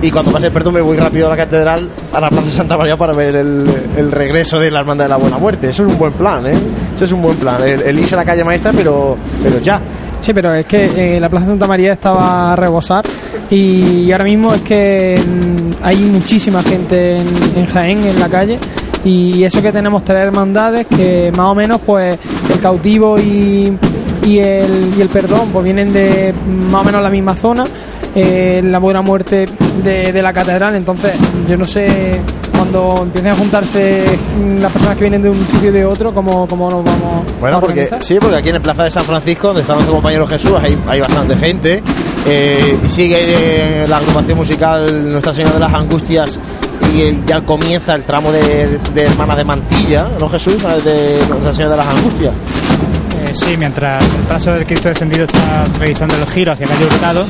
Y cuando pase el perdón me voy rápido a la catedral, a la Plaza de Santa María para ver el, el regreso de la Hermandad de la Buena Muerte. Eso es un buen plan, ¿eh? Eso es un buen plan. El, el irse a la calle maestra, pero, pero ya. Sí, pero es que eh, la Plaza Santa María estaba a rebosar y ahora mismo es que mm, hay muchísima gente en, Jaén, en la calle, y eso que tenemos tres hermandades que más o menos pues el cautivo y, y, el, y el perdón pues vienen de más o menos la misma zona eh, la buena muerte de la catedral. Entonces yo no sé cuando empiecen a juntarse las personas que vienen de un sitio y de otro cómo, cómo nos vamos Bueno, a porque sí, porque aquí en el Plaza de San Francisco, donde está nuestro compañero Jesús, hay, hay bastante gente. eh, y sigue eh, la agrupación musical Nuestra Señora de las Angustias y el- ya comienza el tramo de, de Hermanas de Mantilla, ¿no Jesús? De Nuestra Señora de las Angustias. Eh, sí, mientras el paso del Cristo descendido está realizando el giro hacia calle Hurtado,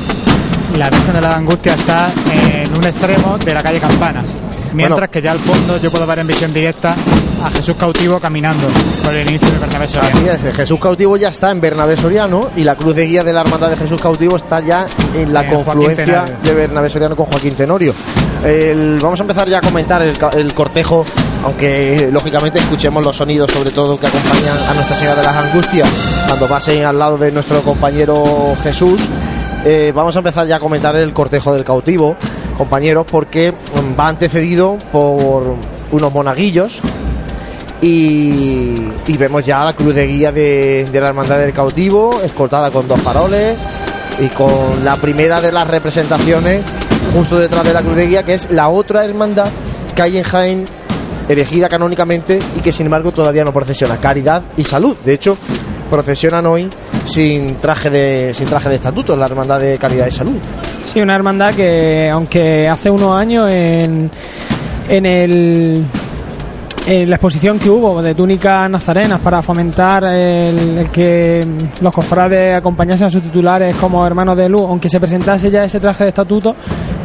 la Virgen de la Angustia está en un extremo de la calle Campanas. Mientras Bueno. que ya al fondo yo puedo ver en visión directa a Jesús cautivo caminando por el inicio de Bernabé Soriano. Así es, Jesús Cautivo ya está en Bernabé Soriano y la cruz de guía de la Hermandad de Jesús Cautivo está ya en la confluencia de Bernabé Soriano con Joaquín Tenorio. El- vamos a empezar ya a comentar el, el cortejo, aunque lógicamente escuchemos los sonidos sobre todo que acompañan a Nuestra Señora de las Angustias cuando pasen al lado de nuestro compañero Jesús. Eh, vamos a empezar ya a comentar el cortejo del cautivo, compañeros, porque mm, va antecedido por unos monaguillos y, vemos ya la cruz de guía de, de la Hermandad del Cautivo, escoltada con dos faroles y con la primera de las representaciones justo detrás de la cruz de guía, que es la otra hermandad que hay en Jaén, erigida canónicamente y que sin embargo todavía no procesiona, Caridad y Salud. De hecho, procesionan hoy sin traje de, sin traje de estatuto, la Hermandad de Caridad y Salud. Sí, una hermandad que aunque hace unos años en, en el en la exposición que hubo de túnicas nazarenas para fomentar el que los cofrades acompañasen a sus titulares como hermanos de luz, aunque se presentase ya ese traje de estatuto,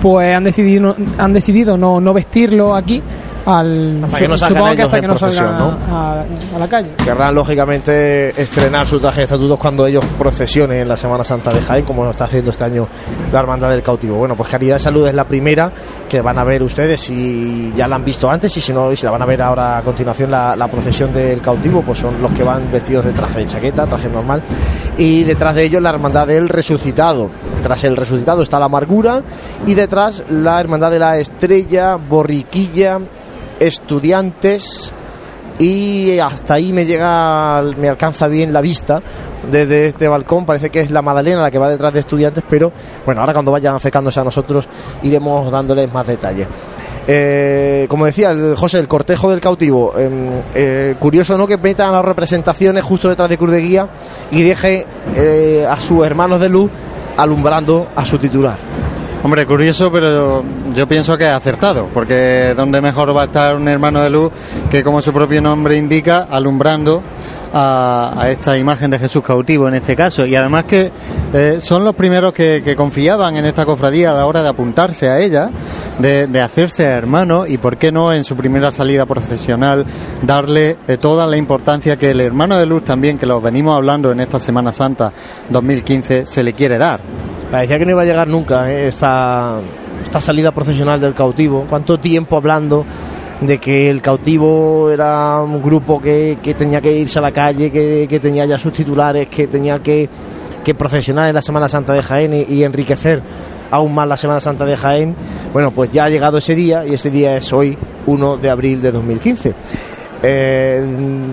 pues han decidido han decidido no, no vestirlo aquí al Hasta que no salgan supongo que hasta que no procesión, salgan ¿no? a, a la calle. Querrán lógicamente estrenar su traje de estatutos cuando ellos procesionen en la Semana Santa de Jaén, como lo está haciendo este año la Hermandad del Cautivo. Bueno, pues Caridad de Salud es la primera que van a ver ustedes si ya la han visto antes y si no, y si la van a ver ahora a continuación la, la procesión del cautivo, pues son los que van vestidos de traje de chaqueta, traje normal, y detrás de ellos la Hermandad del Resucitado. Tras el Resucitado está la Amargura y detrás la Hermandad de la Estrella, Borriquilla, Estudiantes y hasta ahí me llega, me alcanza bien la vista desde este balcón. Parece que es la Madalena la que va detrás de estudiantes, pero bueno, ahora cuando vayan acercándose a nosotros iremos dándoles más detalles. Eh, como decía el José, el cortejo del cautivo. em, eh, curioso, ¿no? Que metan las representaciones justo detrás de Cruz de Guía y deje eh, a sus hermanos de luz alumbrando a su titular. Hombre, curioso, pero yo pienso que es acertado, porque donde mejor va a estar un hermano de luz que, como su propio nombre indica, alumbrando a, esta imagen de Jesús cautivo en este caso. Y además que eh, son los primeros que, confiaban en esta cofradía a la hora de apuntarse a ella, de, hacerse hermano y, por qué no, en su primera salida procesional, darle eh, toda la importancia que el hermano de luz también, que lo venimos hablando en esta Semana Santa 2015, se le quiere dar. Parecía que no iba a llegar nunca ¿eh? esta, esta salida procesional del cautivo. ¿Cuánto tiempo hablando de que el cautivo era un grupo que, que tenía que irse a la calle, que, que tenía ya sus titulares, que tenía que, que procesionar en la Semana Santa de Jaén y, y enriquecer aún más la Semana Santa de Jaén? Bueno, pues ya ha llegado ese día y ese día es hoy, 1 de abril de 2015. Eh,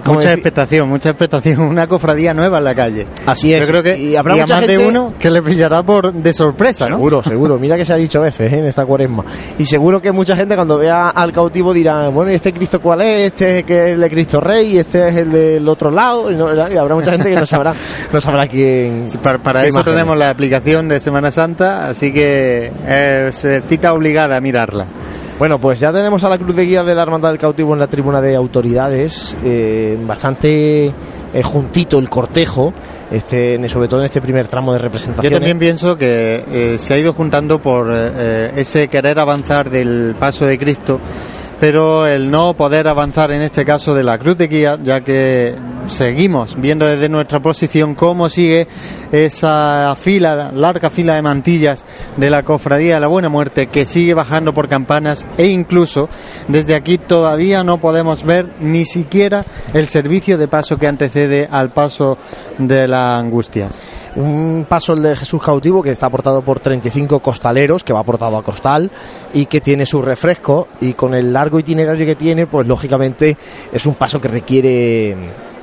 Mucha expectación, mucha expectación. Una cofradía nueva en la calle. Así es. Yo creo que y habrá mucha más gente de uno que le pillará por de sorpresa, ¿no? Seguro, seguro. Mira que se ha dicho a veces ¿eh? en esta cuaresma. Y seguro que mucha gente cuando vea al cautivo dirá, bueno, ¿y este Cristo cuál es? Este es que es el de Cristo Rey, este es el del otro lado. Y, no- y habrá mucha gente que no sabrá, no sabrá quién. Sí, Para, eso imagen tenemos la aplicación de Semana Santa, así que es eh, cita obligada a mirarla. Bueno, pues ya tenemos a la cruz de guía de la Hermandad del Cautivo en la tribuna de autoridades, eh, bastante eh, juntito el cortejo, este, sobre todo en este primer tramo de Yo representación. también pienso que eh, se ha ido juntando por ese querer avanzar del paso de Cristo, pero el no poder avanzar en este caso de la cruz de guía, ya que seguimos viendo desde nuestra posición cómo sigue esa fila, larga fila de mantillas de la cofradía de la Buena Muerte que sigue bajando por campanas e incluso desde aquí todavía no podemos ver ni siquiera el servicio de paso que antecede al paso de las angustias. Un paso el de Jesús cautivo que está aportado por 35 costaleros, que va aportado a costal y que tiene su refresco y con el largo itinerario que tiene, pues lógicamente es un paso que requiere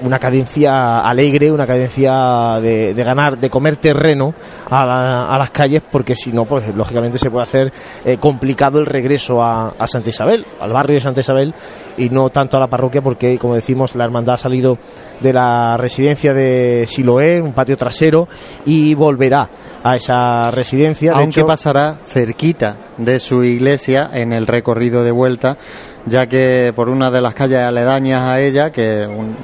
una cadencia alegre, una cadencia de, de ganar, de comer terreno a, la- a las calles, porque si no, pues lógicamente se puede hacer eh, complicado el regreso a, a Santa Isabel, al barrio de Santa Isabel, y no tanto a la parroquia, porque como decimos, la hermandad ha salido de la residencia de Siloé, un patio trasero, y volverá a esa residencia. De Aunque hecho, pasará cerquita de su iglesia en el recorrido de vuelta, ya que por una de las calles aledañas a ella, que un-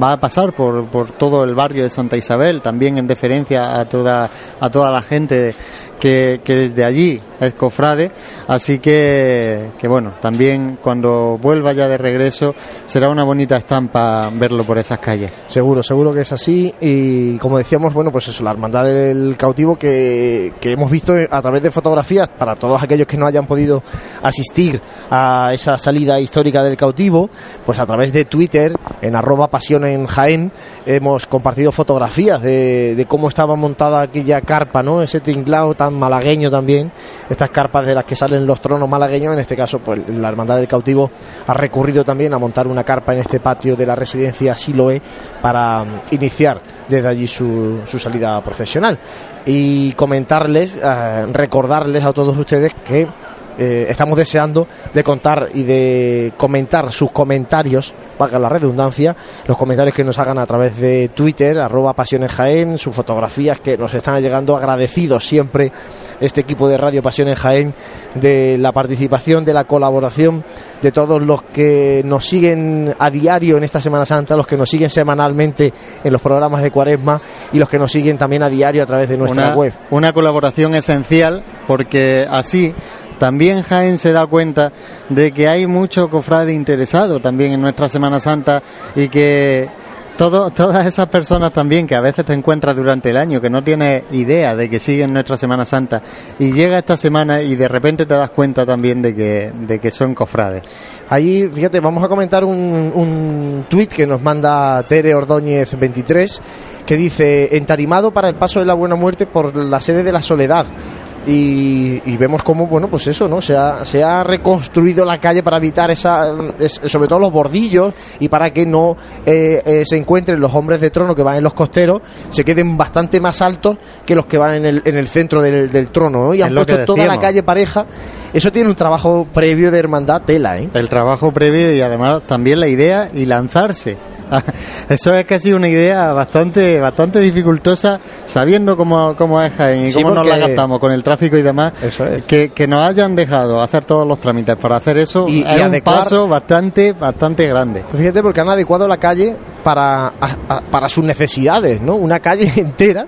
va a pasar por, por todo el barrio de Santa Isabel, también en deferencia a toda, a toda la gente que, desde allí es cofrade, así que, que bueno, también cuando vuelva ya de regreso será una bonita estampa verlo por esas calles. Seguro, seguro que es así. Y como decíamos, bueno, pues eso, la hermandad del cautivo que, que hemos visto a través de fotografías para todos aquellos que no hayan podido asistir a esa salida histórica del cautivo, pues a través de Twitter, en arroba pasión hemos compartido fotografías de, de cómo estaba montada aquella carpa, ¿no? Ese tinglao tan malagueño también, estas carpas de las que salen los tronos malagueños, en este caso, pues la hermandad del cautivo ha recurrido también a montar una carpa en este patio de la residencia Siloé para mm, iniciar desde allí su, su salida profesional. Y comentarles, eh, recordarles a todos ustedes que eh, estamos deseando de contar y de comentar sus comentarios, valga la redundancia, los comentarios que nos hagan a través de Twitter, arroba Pasiones Jaén, sus fotografías que nos están llegando agradecidos siempre este equipo de Radio Pasiones Jaén de la participación, de la colaboración de todos los que nos siguen a diario en esta Semana Santa, los que nos siguen semanalmente en los programas de Cuaresma y los que nos siguen también a diario a través de nuestra una, web. Una colaboración esencial porque así también Jaén se da cuenta de que hay mucho cofrade interesado también en nuestra Semana Santa y que todas esas personas también que a veces te encuentras durante el año que no tienes idea de que siguen nuestra Semana Santa y llega esta semana y de repente te das cuenta también de que, de que son cofrades. Ahí, fíjate, vamos a comentar un, un tuit que nos manda Tere Ordóñez 23 que dice, entarimado para el paso de la buena muerte por la sede de la soledad. Y, y vemos cómo, bueno, pues eso, ¿no? Se ha, se ha reconstruido la calle para evitar esa, es- sobre todo los bordillos y para que no eh, eh, se encuentren los hombres de trono que van en los costeros, se queden bastante más altos que los que van en el, en el centro del, del trono, ¿no? Y han puesto toda la calle pareja. Eso tiene un trabajo previo de hermandad tela, ¿eh? El trabajo previo y además también la idea y lanzarse. Eso es casi una idea bastante bastante dificultosa, sabiendo cómo, cómo es Jaén y Sí, cómo nos la gastamos con el tráfico y demás. Eso es. Que, que nos hayan dejado hacer todos los trámites para hacer eso Y- y es un adecuar- paso bastante bastante grande. Fíjate, porque han adecuado la calle para, a- para sus necesidades, ¿no? Una calle entera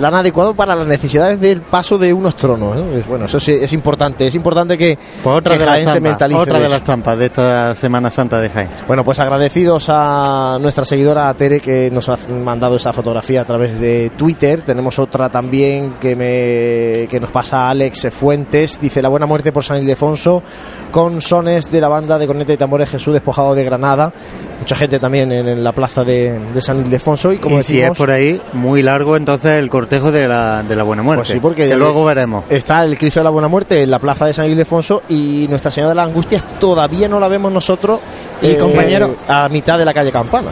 la han adecuado para las necesidades del paso de unos tronos. ¿no? Es- Bueno, eso sí es importante. Es importante que, Pues otra que de, Jaén se mentalice otra de eso. las estampas de esta Semana Santa de Jaén. Bueno, pues agradecidos a nuestra seguidora Tere que nos ha mandado esa fotografía a través de Twitter. Tenemos otra también que me que nos pasa Alex Fuentes. Dice la buena muerte por San Ildefonso con sones de la banda de corneta y tambores Jesús despojado de Granada. Mucha gente también en, en la plaza de, de San Ildefonso y como y si es por ahí, muy largo entonces el cortejo de la, de la Buena Muerte. Pues sí, porque que luego veremos. Está el Cristo de la Buena Muerte en la plaza de San Ildefonso y Nuestra Señora de las Angustias todavía no la vemos nosotros. eh, Y, compañero. A mitad de la calle Campana.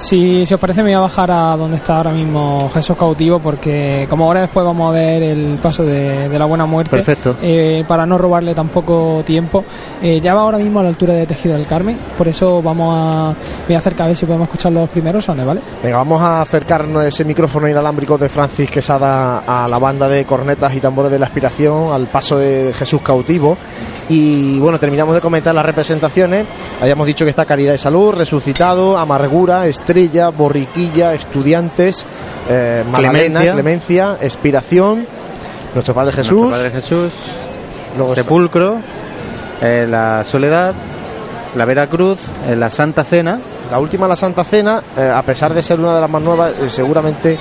Si, si os parece, me voy a bajar a donde está ahora mismo Jesús cautivo, porque como ahora después vamos a ver el paso de, de la buena muerte, Perfecto. eh, para no robarle tampoco tiempo, eh, ya va ahora mismo a la altura de Tejido del Carmen, por eso vamos a, voy a acercar a ver si podemos escuchar los primeros sones, ¿vale? Venga, vamos a acercarnos ese micrófono inalámbrico de Francis Quesada a la banda de cornetas y tambores de la aspiración, al paso de Jesús cautivo. Y bueno, terminamos de comentar las representaciones. Habíamos dicho que está Caridad y Salud, Resucitado, Amargura, Estrella, Borriquilla, Estudiantes, eh, Magdalena, Clemencia. Clemencia, Expiración, Nuestro Padre Jesús, Nuestro Padre Jesús, luego está- Sepulcro, eh, la Soledad, la Veracruz, eh, la Santa Cena. La última, la Santa Cena, eh, a pesar de ser una de las más nuevas, eh, seguramente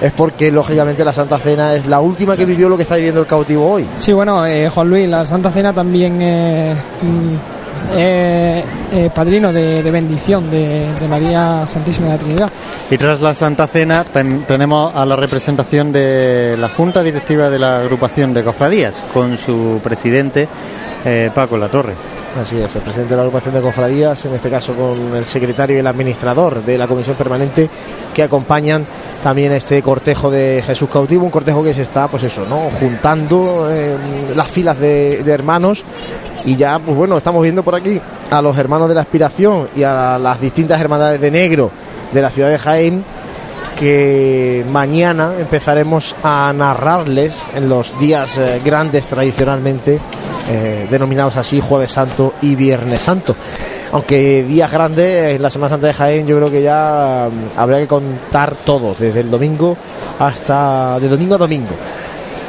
es porque, lógicamente, la Santa Cena es la última que vivió lo que está viviendo el cautivo hoy. Sí, bueno, eh, Juan Luis, la Santa Cena también es, mm, eh, eh, padrino de, bendición de, María Santísima de la Trinidad. Y tras la Santa Cena ten- tenemos a la representación de la Junta Directiva de la agrupación de cofradías con su presidente eh, Paco Latorre. Así es, el presidente de la agrupación de cofradías, en este caso con el secretario y el administrador de la comisión permanente que acompañan también este cortejo de Jesús cautivo, un cortejo que se está, pues eso, ¿no? Juntando eh, las filas de, de hermanos y ya, pues bueno, estamos viendo por aquí a los hermanos de la aspiración y a las distintas hermandades de negro de la ciudad de Jaén que mañana empezaremos a narrarles en los días eh, grandes tradicionalmente eh, denominados así Jueves Santo y Viernes Santo. Aunque días grandes en la Semana Santa de Jaén yo creo que ya mm, habría que contar todos, desde el domingo hasta de domingo a domingo.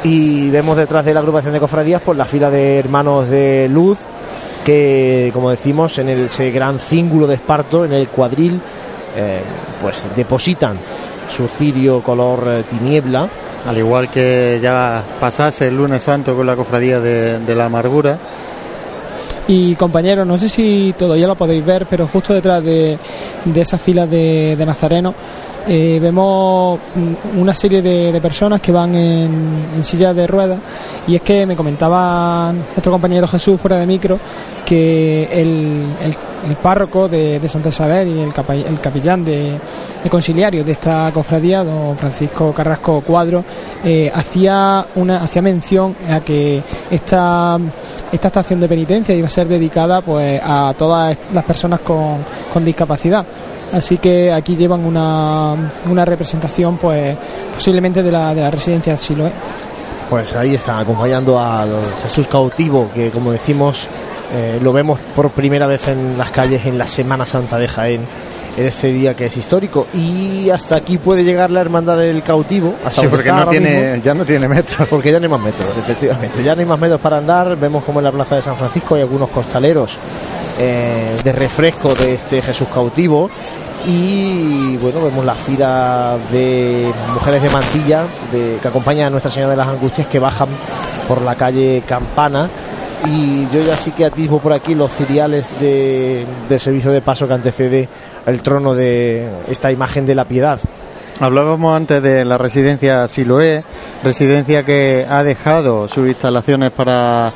Y vemos detrás de la agrupación de cofradías por la fila de hermanos de luz que, como decimos, en ese gran cíngulo de esparto, en el cuadril, eh, pues depositan su cirio color eh, tiniebla. Al igual que ya pasase el lunes santo con la cofradía de, la amargura. Y compañeros, no sé si todavía lo podéis ver, pero justo detrás de, de esa fila de, de Nazareno eh, vemos mm, una serie de, de personas que van en, en sillas de ruedas y es que me comentaba nuestro compañero Jesús fuera de micro que el, el- el párroco de, de Santa Isabel y el, capa- el capellán de, de conciliario de esta cofradía, don Francisco Carrasco Cuadro, eh, hacía una hacía mención a que esta esta estación de penitencia iba a ser dedicada pues a todas las personas con, con discapacidad. Así que aquí llevan una, una representación pues posiblemente de la, de la residencia de Siloé. Pues ahí están acompañando a Jesús cautivo, que como decimos, eh, lo vemos por primera vez en las calles en la Semana Santa de Jaén, en este día que es histórico. Y hasta aquí puede llegar la hermandad del cautivo. Hasta Sí, porque está no tiene, mismo. ya no tiene metros. Porque ya no hay más metros, efectivamente. Ya no hay más metros para andar. Vemos como en la plaza de San Francisco hay algunos costaleros eh, de refresco de este Jesús cautivo. Y bueno, vemos la fila de mujeres de mantilla que acompañan a Nuestra Señora de las Angustias que bajan por la calle Campana. Y yo ya sí que atisbo por aquí los ciriales de, del servicio de paso que antecede el trono de esta imagen de la piedad. Hablábamos antes de la residencia Siloé, residencia que ha dejado sus instalaciones para,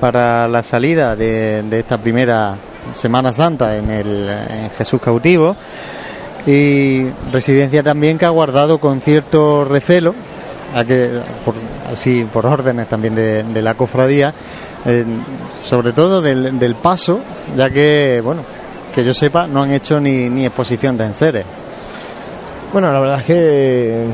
para la salida de, de esta primera Semana Santa en, el, en Jesús cautivo y residencia también que ha guardado con cierto recelo, a que, por, así por órdenes también de, de la cofradía, eh, sobre todo del, paso, ya que, bueno, que yo sepa, no han hecho ni, ni exposición de enseres. Bueno, la verdad es que,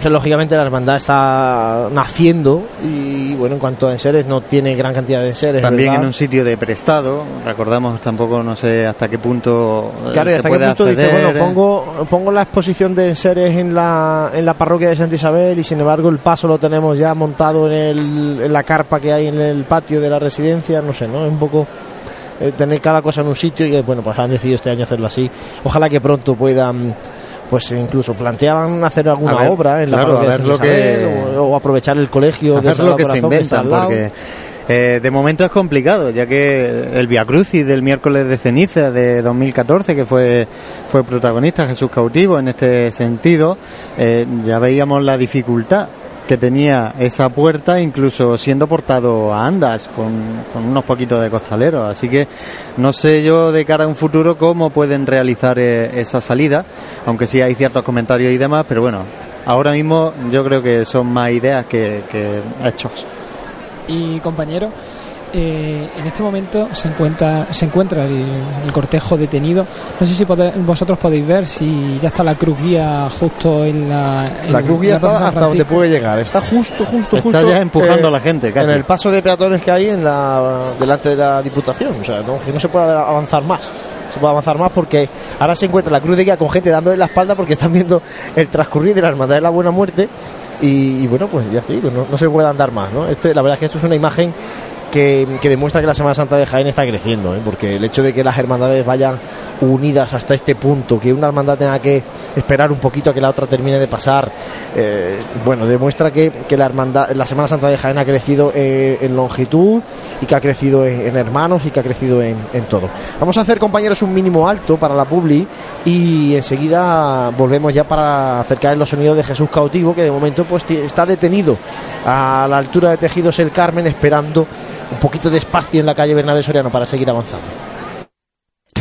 que lógicamente la hermandad está naciendo y bueno, en cuanto a enseres no tiene gran cantidad de enseres. También ¿verdad? en un sitio de prestado, recordamos tampoco, no sé hasta qué punto eh, Claro, se hasta puede qué punto dice, bueno, pongo, pongo la exposición de enseres en la, en la parroquia de Santa Isabel y sin embargo el paso lo tenemos ya montado en, el, en la carpa que hay en el patio de la residencia, no sé, ¿no? Es un poco eh, tener cada cosa en un sitio y eh, bueno, pues han decidido este año hacerlo así. Ojalá que pronto puedan pues incluso planteaban hacer alguna ver, obra en la claro, parroquia de Santa lo que- Isabel, o, o aprovechar el colegio de Sagrado lo que se Corazón inventan, porque eh, de momento es complicado, ya que el Via Crucis del miércoles de ceniza de 2014, que fue, fue protagonista Jesús Cautivo en este sentido, eh, ya veíamos la dificultad que tenía esa puerta, incluso siendo portado a andas con, unos poquitos de costaleros. Así que no sé yo de cara a un futuro cómo pueden realizar eh, esa salida, aunque sí hay ciertos comentarios y demás, pero bueno, ahora mismo yo creo que son más ideas que, que hechos. Y compañero, eh, en este momento se encuentra se encuentra el, el cortejo detenido. No sé si pode- vosotros podéis ver si ya está la cruz guía justo en la. en La cruz guía está hasta donde puede llegar. Está justo, justo, Está justo. ya empujando eh, a la gente, casi. En el paso de peatones que hay en la, delante de la Diputación. O sea, no, que no se puede avanzar más. Se puede avanzar más porque ahora se encuentra la cruz de guía con gente dándole la espalda porque están viendo el transcurrir de la Hermandad de la Buena Muerte. Y, y bueno, pues ya te digo, no, no se puede andar más. ¿no? Este, la verdad es que esto es una imagen que, demuestra que la Semana Santa de Jaén está creciendo, ¿eh? porque el hecho de que las hermandades vayan unidas hasta este punto, que una hermandad tenga que esperar un poquito a que la otra termine de pasar, eh, bueno, demuestra que, la hermandad, la Semana Santa de Jaén ha crecido eh, en longitud y que ha crecido en, hermanos y que ha crecido en, todo. Vamos a hacer, compañeros, un mínimo alto para la Publi y enseguida volvemos ya para acercar los sonidos de Jesús cautivo, que de momento pues está detenido a la altura de Tejidos el Carmen, esperando un poquito de espacio en la calle Bernabé Soriano para seguir avanzando.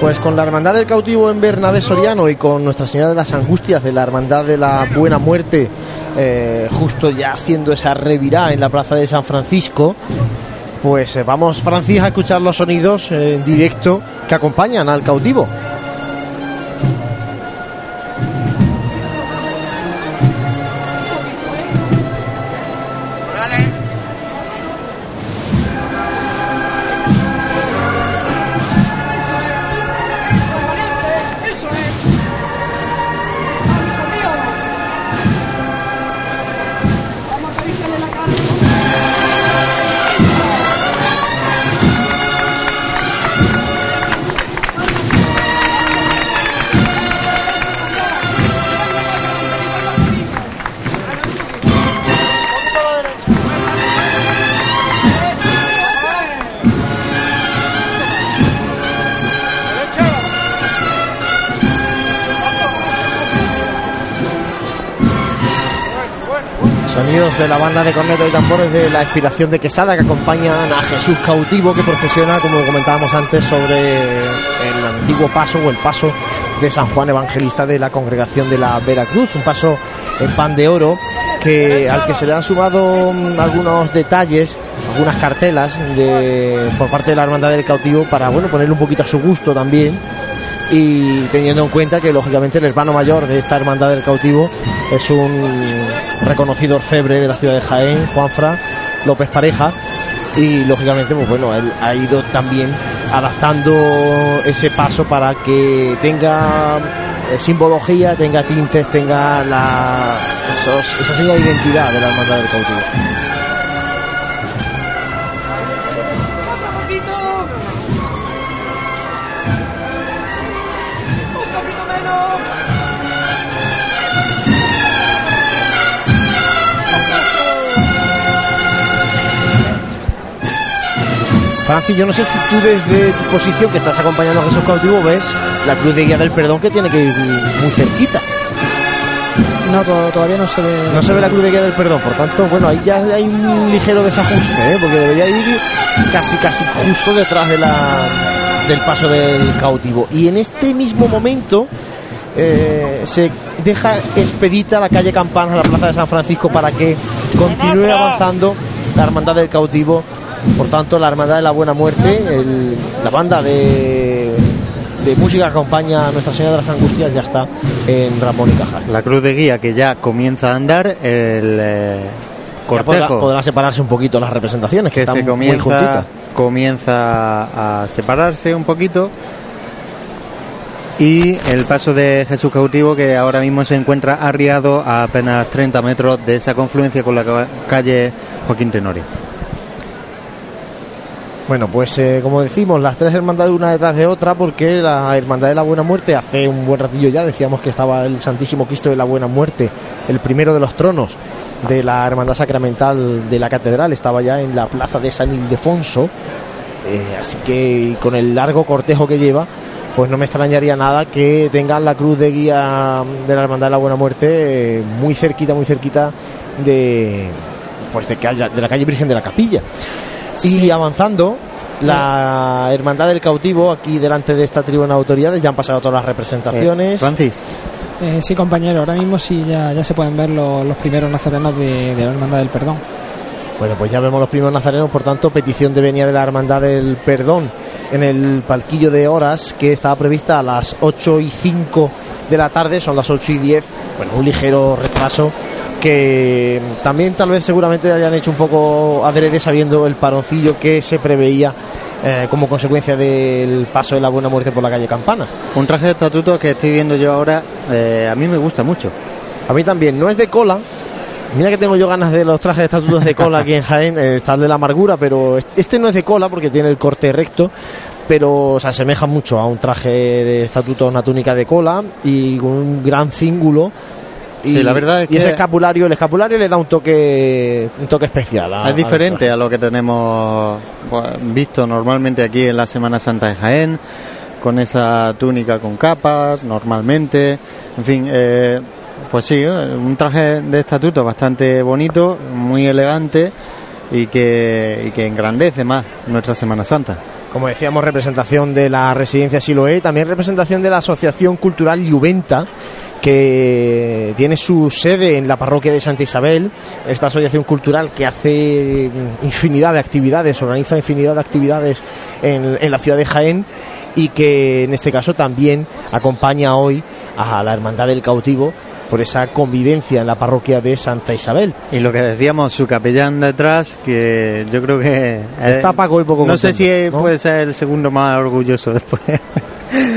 Pues con la Hermandad del Cautivo en Bernabé Soriano y con Nuestra Señora de las Angustias de la Hermandad de la Buena Muerte, eh, justo ya haciendo esa revirá en la Plaza de San Francisco, pues eh, vamos, Francis, a escuchar los sonidos eh, en directo que acompañan al cautivo. Sonidos de la banda de cornetos y tambores de la expiración de Quesada que acompañan a Jesús cautivo que procesiona, como comentábamos antes, sobre el antiguo paso o el paso de San Juan Evangelista de la congregación de la Veracruz, un paso en pan de oro que al que se le han sumado mm, algunos detalles, algunas cartelas de, por parte de la hermandad del cautivo para bueno ponerle un poquito a su gusto también y teniendo en cuenta que lógicamente el hermano mayor de esta hermandad del cautivo es un reconocido orfebre de la ciudad de Jaén, Juanfra López Pareja, y lógicamente pues bueno, él ha ido también adaptando ese paso para que tenga eh, simbología, tenga tintes, tenga la, esos, esa señal de identidad de la hermandad del cautivo. Francis, yo no sé si tú desde tu posición que estás acompañando a Jesús cautivo ves la cruz de guía del perdón que tiene que ir muy cerquita. No, to- todavía no se ve. No se ve la cruz de guía del perdón, por tanto, bueno, ahí ya hay un ligero desajuste, ¿eh? porque debería ir casi, casi justo detrás de la, del paso del cautivo. Y en este mismo momento eh, se deja expedita la calle Campanas a la plaza de San Francisco para que continúe avanzando la hermandad del cautivo. Por tanto, la hermandad de la buena muerte, el- la banda de, de música que acompaña a Nuestra Señora de las Angustias ya está en Ramón y Cajal. La cruz de guía que ya comienza a andar, el eh, podrá- cortejo podrán separarse un poquito las representaciones, que, que se muy comienza, comienza a separarse un poquito. Y el paso de Jesús cautivo que ahora mismo se encuentra arriado a apenas 30 metros de esa confluencia con la ca- calle Joaquín Tenorio. Bueno, pues eh, como decimos, las tres hermandades una detrás de otra, porque la Hermandad de la Buena Muerte hace un buen ratillo ya decíamos que estaba el Santísimo Cristo de la Buena Muerte, el primero de los tronos de la Hermandad Sacramental de la Catedral, estaba ya en la plaza de San Ildefonso, eh, así que con el largo cortejo que lleva, pues no me extrañaría nada que tengan la cruz de guía de la Hermandad de la Buena Muerte eh, muy cerquita, muy cerquita de pues de, de la calle Virgen de la Capilla. Y avanzando, la Hermandad del Cautivo, aquí delante de esta tribuna de autoridades, ya han pasado todas las representaciones. Francis, Eh, sí, compañero, ahora mismo sí ya, ya se pueden ver los, los primeros nazarenos de, de la Hermandad del Perdón. Bueno, pues ya vemos los primeros nazarenos, por tanto, petición de venida de la Hermandad del Perdón en el palquillo de horas que estaba prevista a las 8 y 5 de la tarde, son las 8 y 10, bueno, un ligero retraso que también tal vez seguramente hayan hecho un poco adrede sabiendo el paroncillo que se preveía eh, como consecuencia del paso de la buena muerte por la calle Campanas. un traje de estatuto que estoy viendo yo ahora, eh, a mí me gusta mucho. A mí también, no es de cola. Mira que tengo yo ganas de los trajes de estatutos de cola aquí en Jaén, está de la amargura, pero est- este no es de cola porque tiene el corte recto, pero se asemeja mucho a un traje de estatuto, una túnica de cola y con un gran cíngulo. Y, Sí, la verdad es y ese escapulario, el escapulario le da un toque, un toque especial. a- es diferente a lo que tenemos pues, visto normalmente aquí en la Semana Santa de Jaén, con esa túnica con capas, normalmente. En fin, eh, pues sí, un traje de estatuto bastante bonito, muy elegante y que, y que engrandece más nuestra Semana Santa. Como decíamos, representación de la residencia Siloé, también representación de la Asociación Cultural Lluventa, que tiene su sede en la parroquia de Santa Isabel, esta asociación cultural que hace infinidad de actividades, organiza infinidad de actividades en, en la ciudad de Jaén y que en este caso también acompaña hoy a la Hermandad del Cautivo por esa convivencia en la parroquia de Santa Isabel. Y lo que decíamos, su capellán detrás, que yo creo que... eh, Está Paco y poco No sé si ¿no? puede ser el segundo más orgulloso después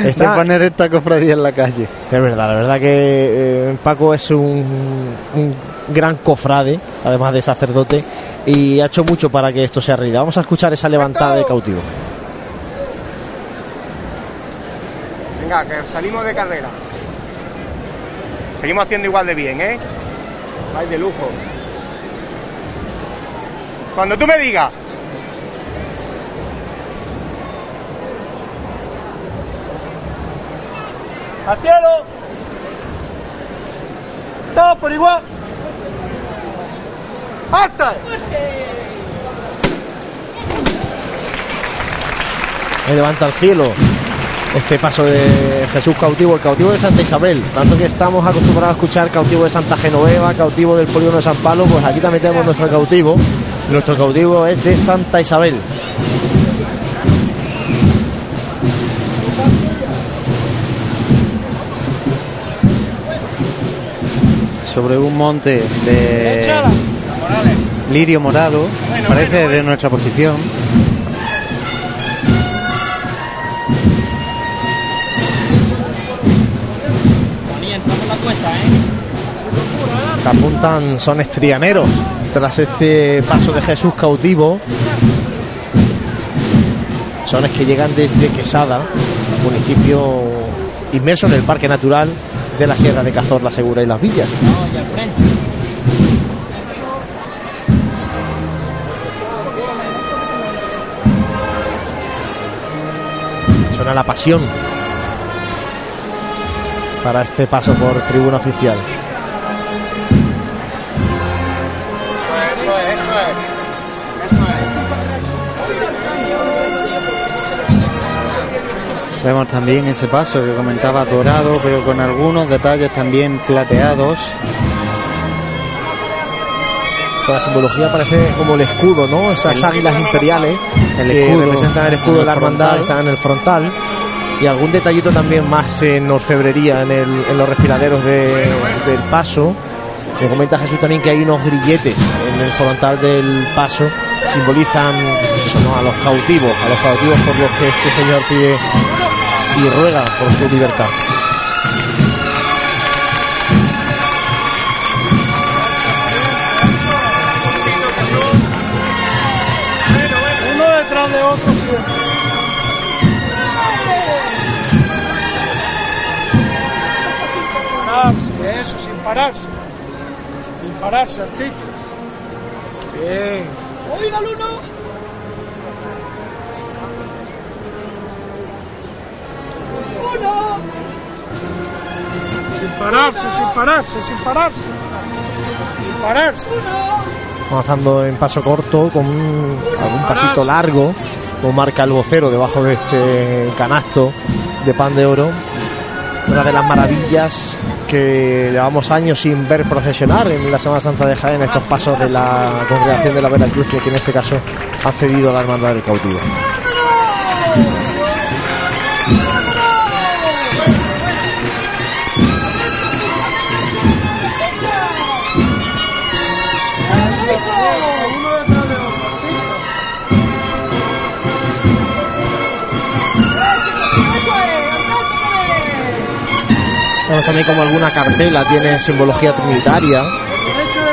Está- de poner esta cofradía en la calle. Es verdad, la verdad que eh, Paco es un, un gran cofrade, además de sacerdote, y ha hecho mucho para que esto sea realidad. Vamos a escuchar esa levantada de cautivo. Venga, que salimos de carrera. Seguimos haciendo igual de bien, ¿eh? Vais de lujo. Cuando tú me digas. ¡Al cielo! ¡Todos por igual! ¡Hasta! Ahí levanta al cielo este paso de Jesús cautivo, el cautivo de Santa Isabel. Tanto que estamos acostumbrados a escuchar cautivo de Santa Genoveva, cautivo del polígono de San Pablo, pues aquí también tenemos nuestro cautivo. Nuestro cautivo es de Santa Isabel. sobre un monte de lirio morado, parece de nuestra posición. Se apuntan son estrianeros tras este paso de Jesús cautivo. Sones que llegan desde Quesada, municipio inmerso en el Parque Natural de la Sierra de Cazor, la Segura y las Villas. Suena la pasión para este paso por tribuna oficial. Vemos también ese paso que comentaba dorado, pero con algunos detalles también plateados. La simbología parece como el escudo, ¿no? Esas águilas imperiales el que escudo representan el escudo de la hermandad, están en el frontal. Y algún detallito también más en orfebrería en, el- en los respiraderos de- del paso. Me comenta Jesús también que hay unos grilletes en el frontal del paso. Simbolizan eso, ¿no? a los cautivos, a los cautivos por los que este señor pide y ruega por su libertad. Uno detrás de otro siempre. Sin pararse, eso, sin pararse. Sin pararse, Artito. Bien. Oiga, uno. Sin pararse, sin pararse, sin pararse. Sin pararse. avanzando en paso corto con un, algún pasito largo como marca el vocero debajo de este canasto de pan de oro una de las maravillas que llevamos años sin ver procesionar en la Semana Santa de Jaén estos pasos de la congregación de la Veracruz que en este caso ha cedido a la hermandad del cautivo vemos también como alguna cartela tiene simbología trinitaria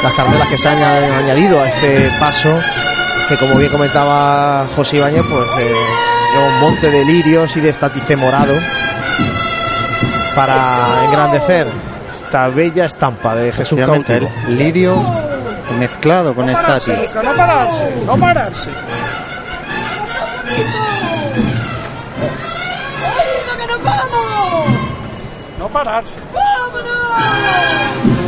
las cartelas que se han añ- añadido a este paso, que como bien comentaba José Ibáñez, pues eh, lleva un monte de lirios y de estatice morado para engrandecer esta bella estampa de Jesús cautivo. el lirio mezclado con pararse, no pararse, no pararse. Pararse. ¡Seguimos!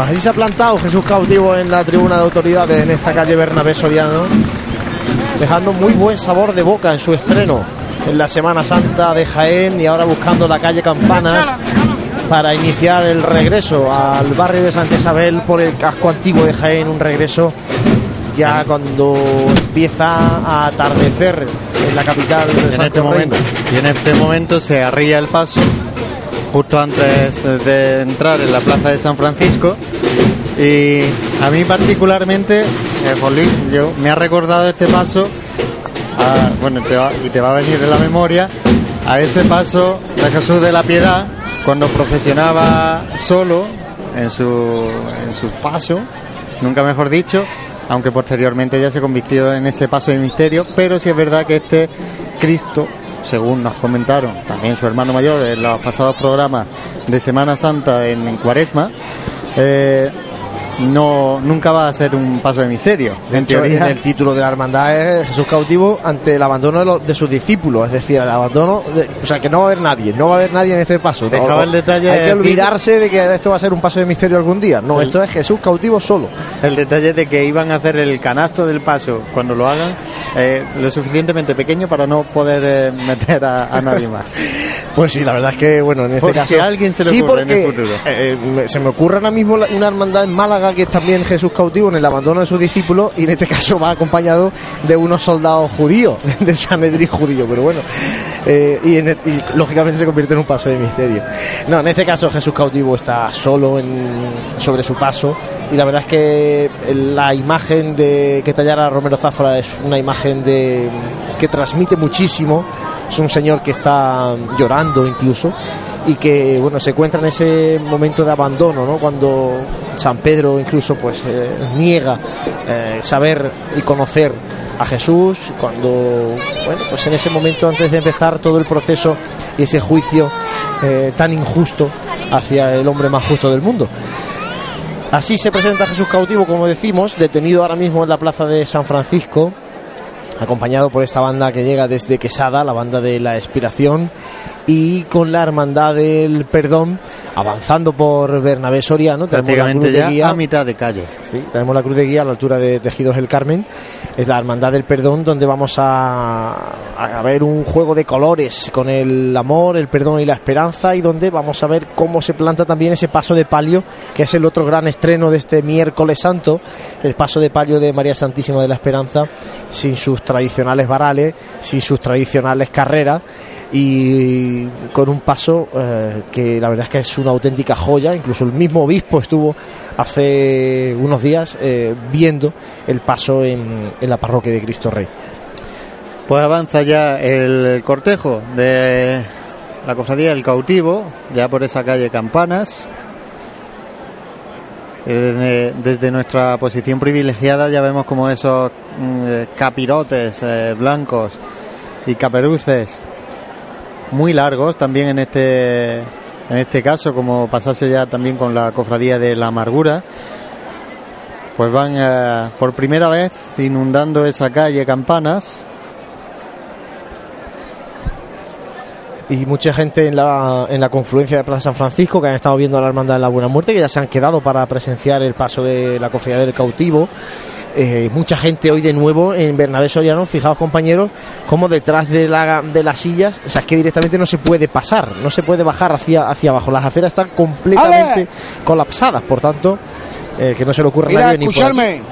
Pues así se ha plantado Jesús cautivo en la tribuna de autoridades en esta calle Bernabé Soriano, dejando muy buen sabor de boca en su estreno en la Semana Santa de Jaén y ahora buscando la calle Campanas para iniciar el regreso al barrio de Santa Isabel por el casco antiguo de Jaén, un regreso ya cuando empieza a atardecer en la capital de en este momento y en este momento se arría el paso justo antes de entrar en la plaza de San Francisco y a mí particularmente eh, Jolín, me ha recordado este paso bueno y te va a venir en la memoria a ese paso de Jesús de la Piedad cuando profesionaba solo en su en su paso nunca mejor dicho aunque posteriormente ya se convirtió en ese paso de misterio pero sí es verdad que este Cristo según nos comentaron también su hermano mayor en los pasados programas de Semana Santa en, en Cuaresma, eh, no nunca va a ser un paso de misterio. De En hecho, teoría, el título de la hermandad es Jesús cautivo ante el abandono de, los- de sus discípulos, es decir, el abandono, de- o sea, que no va a haber nadie, no va a haber nadie en este paso. No, Dejaba no, el detalle Hay que olvidarse de que esto va a ser un paso de misterio algún día. No, El- esto es Jesús cautivo solo. el detalle de que iban a hacer el canasto del paso cuando lo hagan eh, lo suficientemente pequeño para no poder eh, meter a, a nadie más. Pues sí, la verdad es que, bueno, en este caso. si a alguien se le sí, ocurre en porque el futuro. eh, me- se me ocurre ahora mismo una hermandad en Málaga que es también Jesús cautivo en el abandono de sus discípulos y en este caso va acompañado de unos soldados judíos, del Sanedrín judío, pero bueno. eh, y, en el- y lógicamente se convierte en un paso de misterio. No, en este caso Jesús cautivo está solo en- sobre su paso y la verdad es que la imagen de que tallara Romero Zafra es una imagen de que transmite muchísimo. Es un señor que está llorando incluso y que bueno se encuentra en ese momento de abandono, ¿no? Cuando San Pedro incluso pues eh, niega eh, saber y conocer a Jesús cuando bueno pues en ese momento antes de empezar todo el proceso y ese juicio eh, tan injusto hacia el hombre más justo del mundo. Así se presenta Jesús cautivo, como decimos, detenido ahora mismo en la plaza de San Francisco, acompañado por esta banda que llega desde Quesada, la banda de la expiración, y con la hermandad del perdón, avanzando por Bernabé Soriano, tenemos la Prácticamente cruz de ya guía. a mitad de calle. Sí, tenemos la cruz de guía a la altura de Tejidos el Carmen. Es la Hermandad del Perdón, donde vamos a, a ver un juego de colores con el amor, el perdón y la esperanza, y donde vamos a ver cómo se planta también ese paso de palio, que es el otro gran estreno de este miércoles santo, el paso de palio de María Santísima de la Esperanza, sin sus tradicionales varales, sin sus tradicionales carreras y con un paso eh, que la verdad es que es una auténtica joya. Incluso el mismo obispo estuvo hace unos días eh, viendo el paso en, la parroquia de Cristo Rey. Pues avanza ya el cortejo de la cofradía del cautivo, ya por esa calle Campanas. Eh, Desde nuestra posición privilegiada ya vemos como esos mm, eh, capirotes eh, blancos y caperuces muy largos también en este en este caso como pasase ya también con la cofradía de la amargura pues van por primera vez inundando esa calle Campanas y mucha gente en la, en la confluencia de Plaza San Francisco que han estado viendo a la Hermandad de la Buena Muerte, que ya se han quedado para presenciar el paso de la cofradía del cautivo. Eh, mucha gente hoy de nuevo en Bernabé Soriano, fijaos compañeros, como detrás de, la, de las sillas, o sea, es que directamente no se puede pasar, no se puede bajar hacia, hacia abajo, las aceras están completamente colapsadas, por tanto, eh, que no se le ocurra a Mira, nadie ni por escucharme.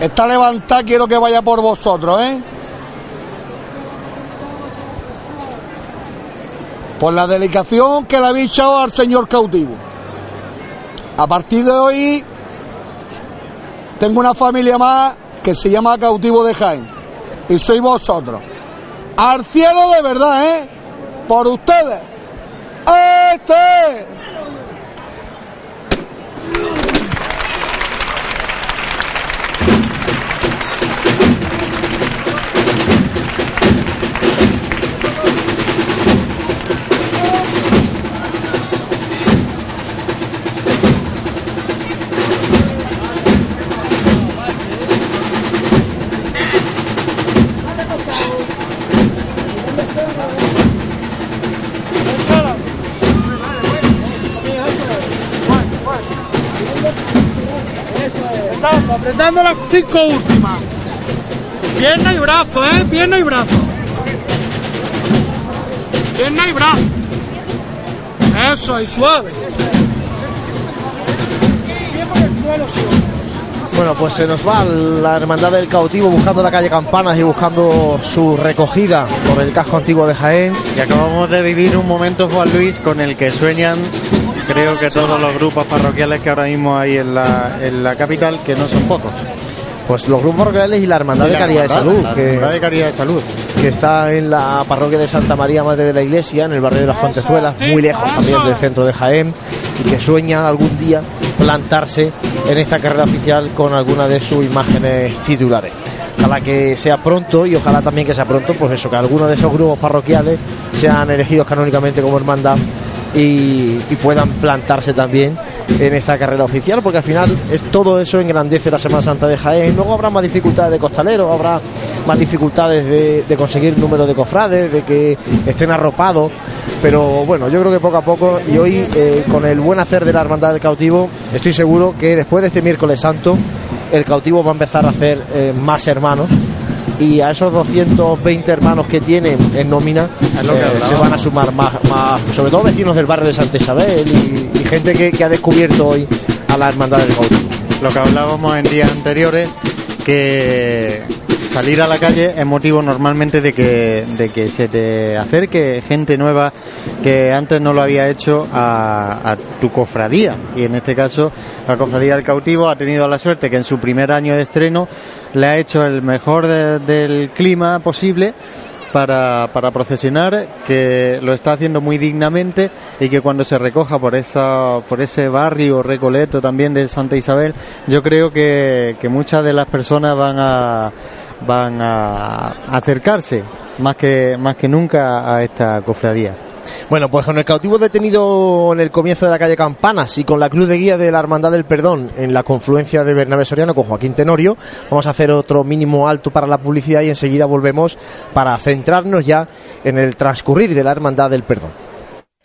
Esta levantada quiero que vaya por vosotros, ¿eh? Por la dedicación que le habéis echado al señor cautivo. A partir de hoy, tengo una familia más que se llama Cautivo de Jaén. Y sois vosotros. Al cielo de verdad, ¿eh? Por ustedes. ¡Este! Cinco últimas. Pierna y brazo, ¿eh? Pierna y brazo. Pierna y brazo. Eso, y suave. Bueno, pues se nos va la hermandad del cautivo buscando la calle Campanas y buscando su recogida por el casco antiguo de Jaén. Y acabamos de vivir un momento, Juan Luis, con el que sueñan, creo que todos los grupos parroquiales que ahora mismo hay en la, en la capital, que no son pocos. Pues los grupos parroquiales y la hermandad Y de Caridad de Salud, la que, hermandad de Caridad de Salud. que está en la parroquia de Santa María Madre de la Iglesia, en el barrio de las Fontezuelas, muy lejos también del centro de Jaén, y que sueñan algún día plantarse en esta carrera oficial con alguna de sus imágenes titulares. Ojalá que sea pronto y ojalá también que sea pronto, pues eso, que algunos de esos grupos parroquiales sean elegidos canónicamente como hermandad y, y puedan plantarse también en esta carrera oficial, porque al final es todo eso engrandece la Semana Santa de Jaén. Luego habrá más dificultades de costaleros, habrá más dificultades de, conseguir número de cofrades, de que estén arropados. Pero bueno, yo creo que poco a poco y hoy eh, con el buen hacer de la Hermandad del Cautivo, estoy seguro que después de este miércoles santo, el cautivo va a empezar a hacer eh, más hermanos y a esos 220 hermanos que tienen en nómina eh, se van a sumar más, más, sobre todo vecinos del barrio de Santa Isabel y, y gente que, que ha descubierto hoy a la Hermandad del Cautivo. Lo que hablábamos en días anteriores, que salir a la calle es motivo normalmente de que, de que se te acerque gente nueva que antes no lo había hecho a, tu cofradía. Y en este caso, la cofradía del cautivo ha tenido la suerte que en su primer año de estreno le ha hecho el mejor de- del clima posible para, para procesionar, que lo está haciendo muy dignamente y que cuando se recoja por esa por ese barrio recoleto también de Santa Isabel, yo creo que, que muchas de las personas van a van a acercarse más que más que nunca a esta cofradía. Bueno, pues con el cautivo detenido en el comienzo de la calle Campanas y con la cruz de guía de la Hermandad del Perdón en la confluencia de Bernabé Soriano con Joaquín Tenorio, vamos a hacer otro mínimo alto para la publicidad y enseguida volvemos para centrarnos ya en el transcurrir de la Hermandad del Perdón.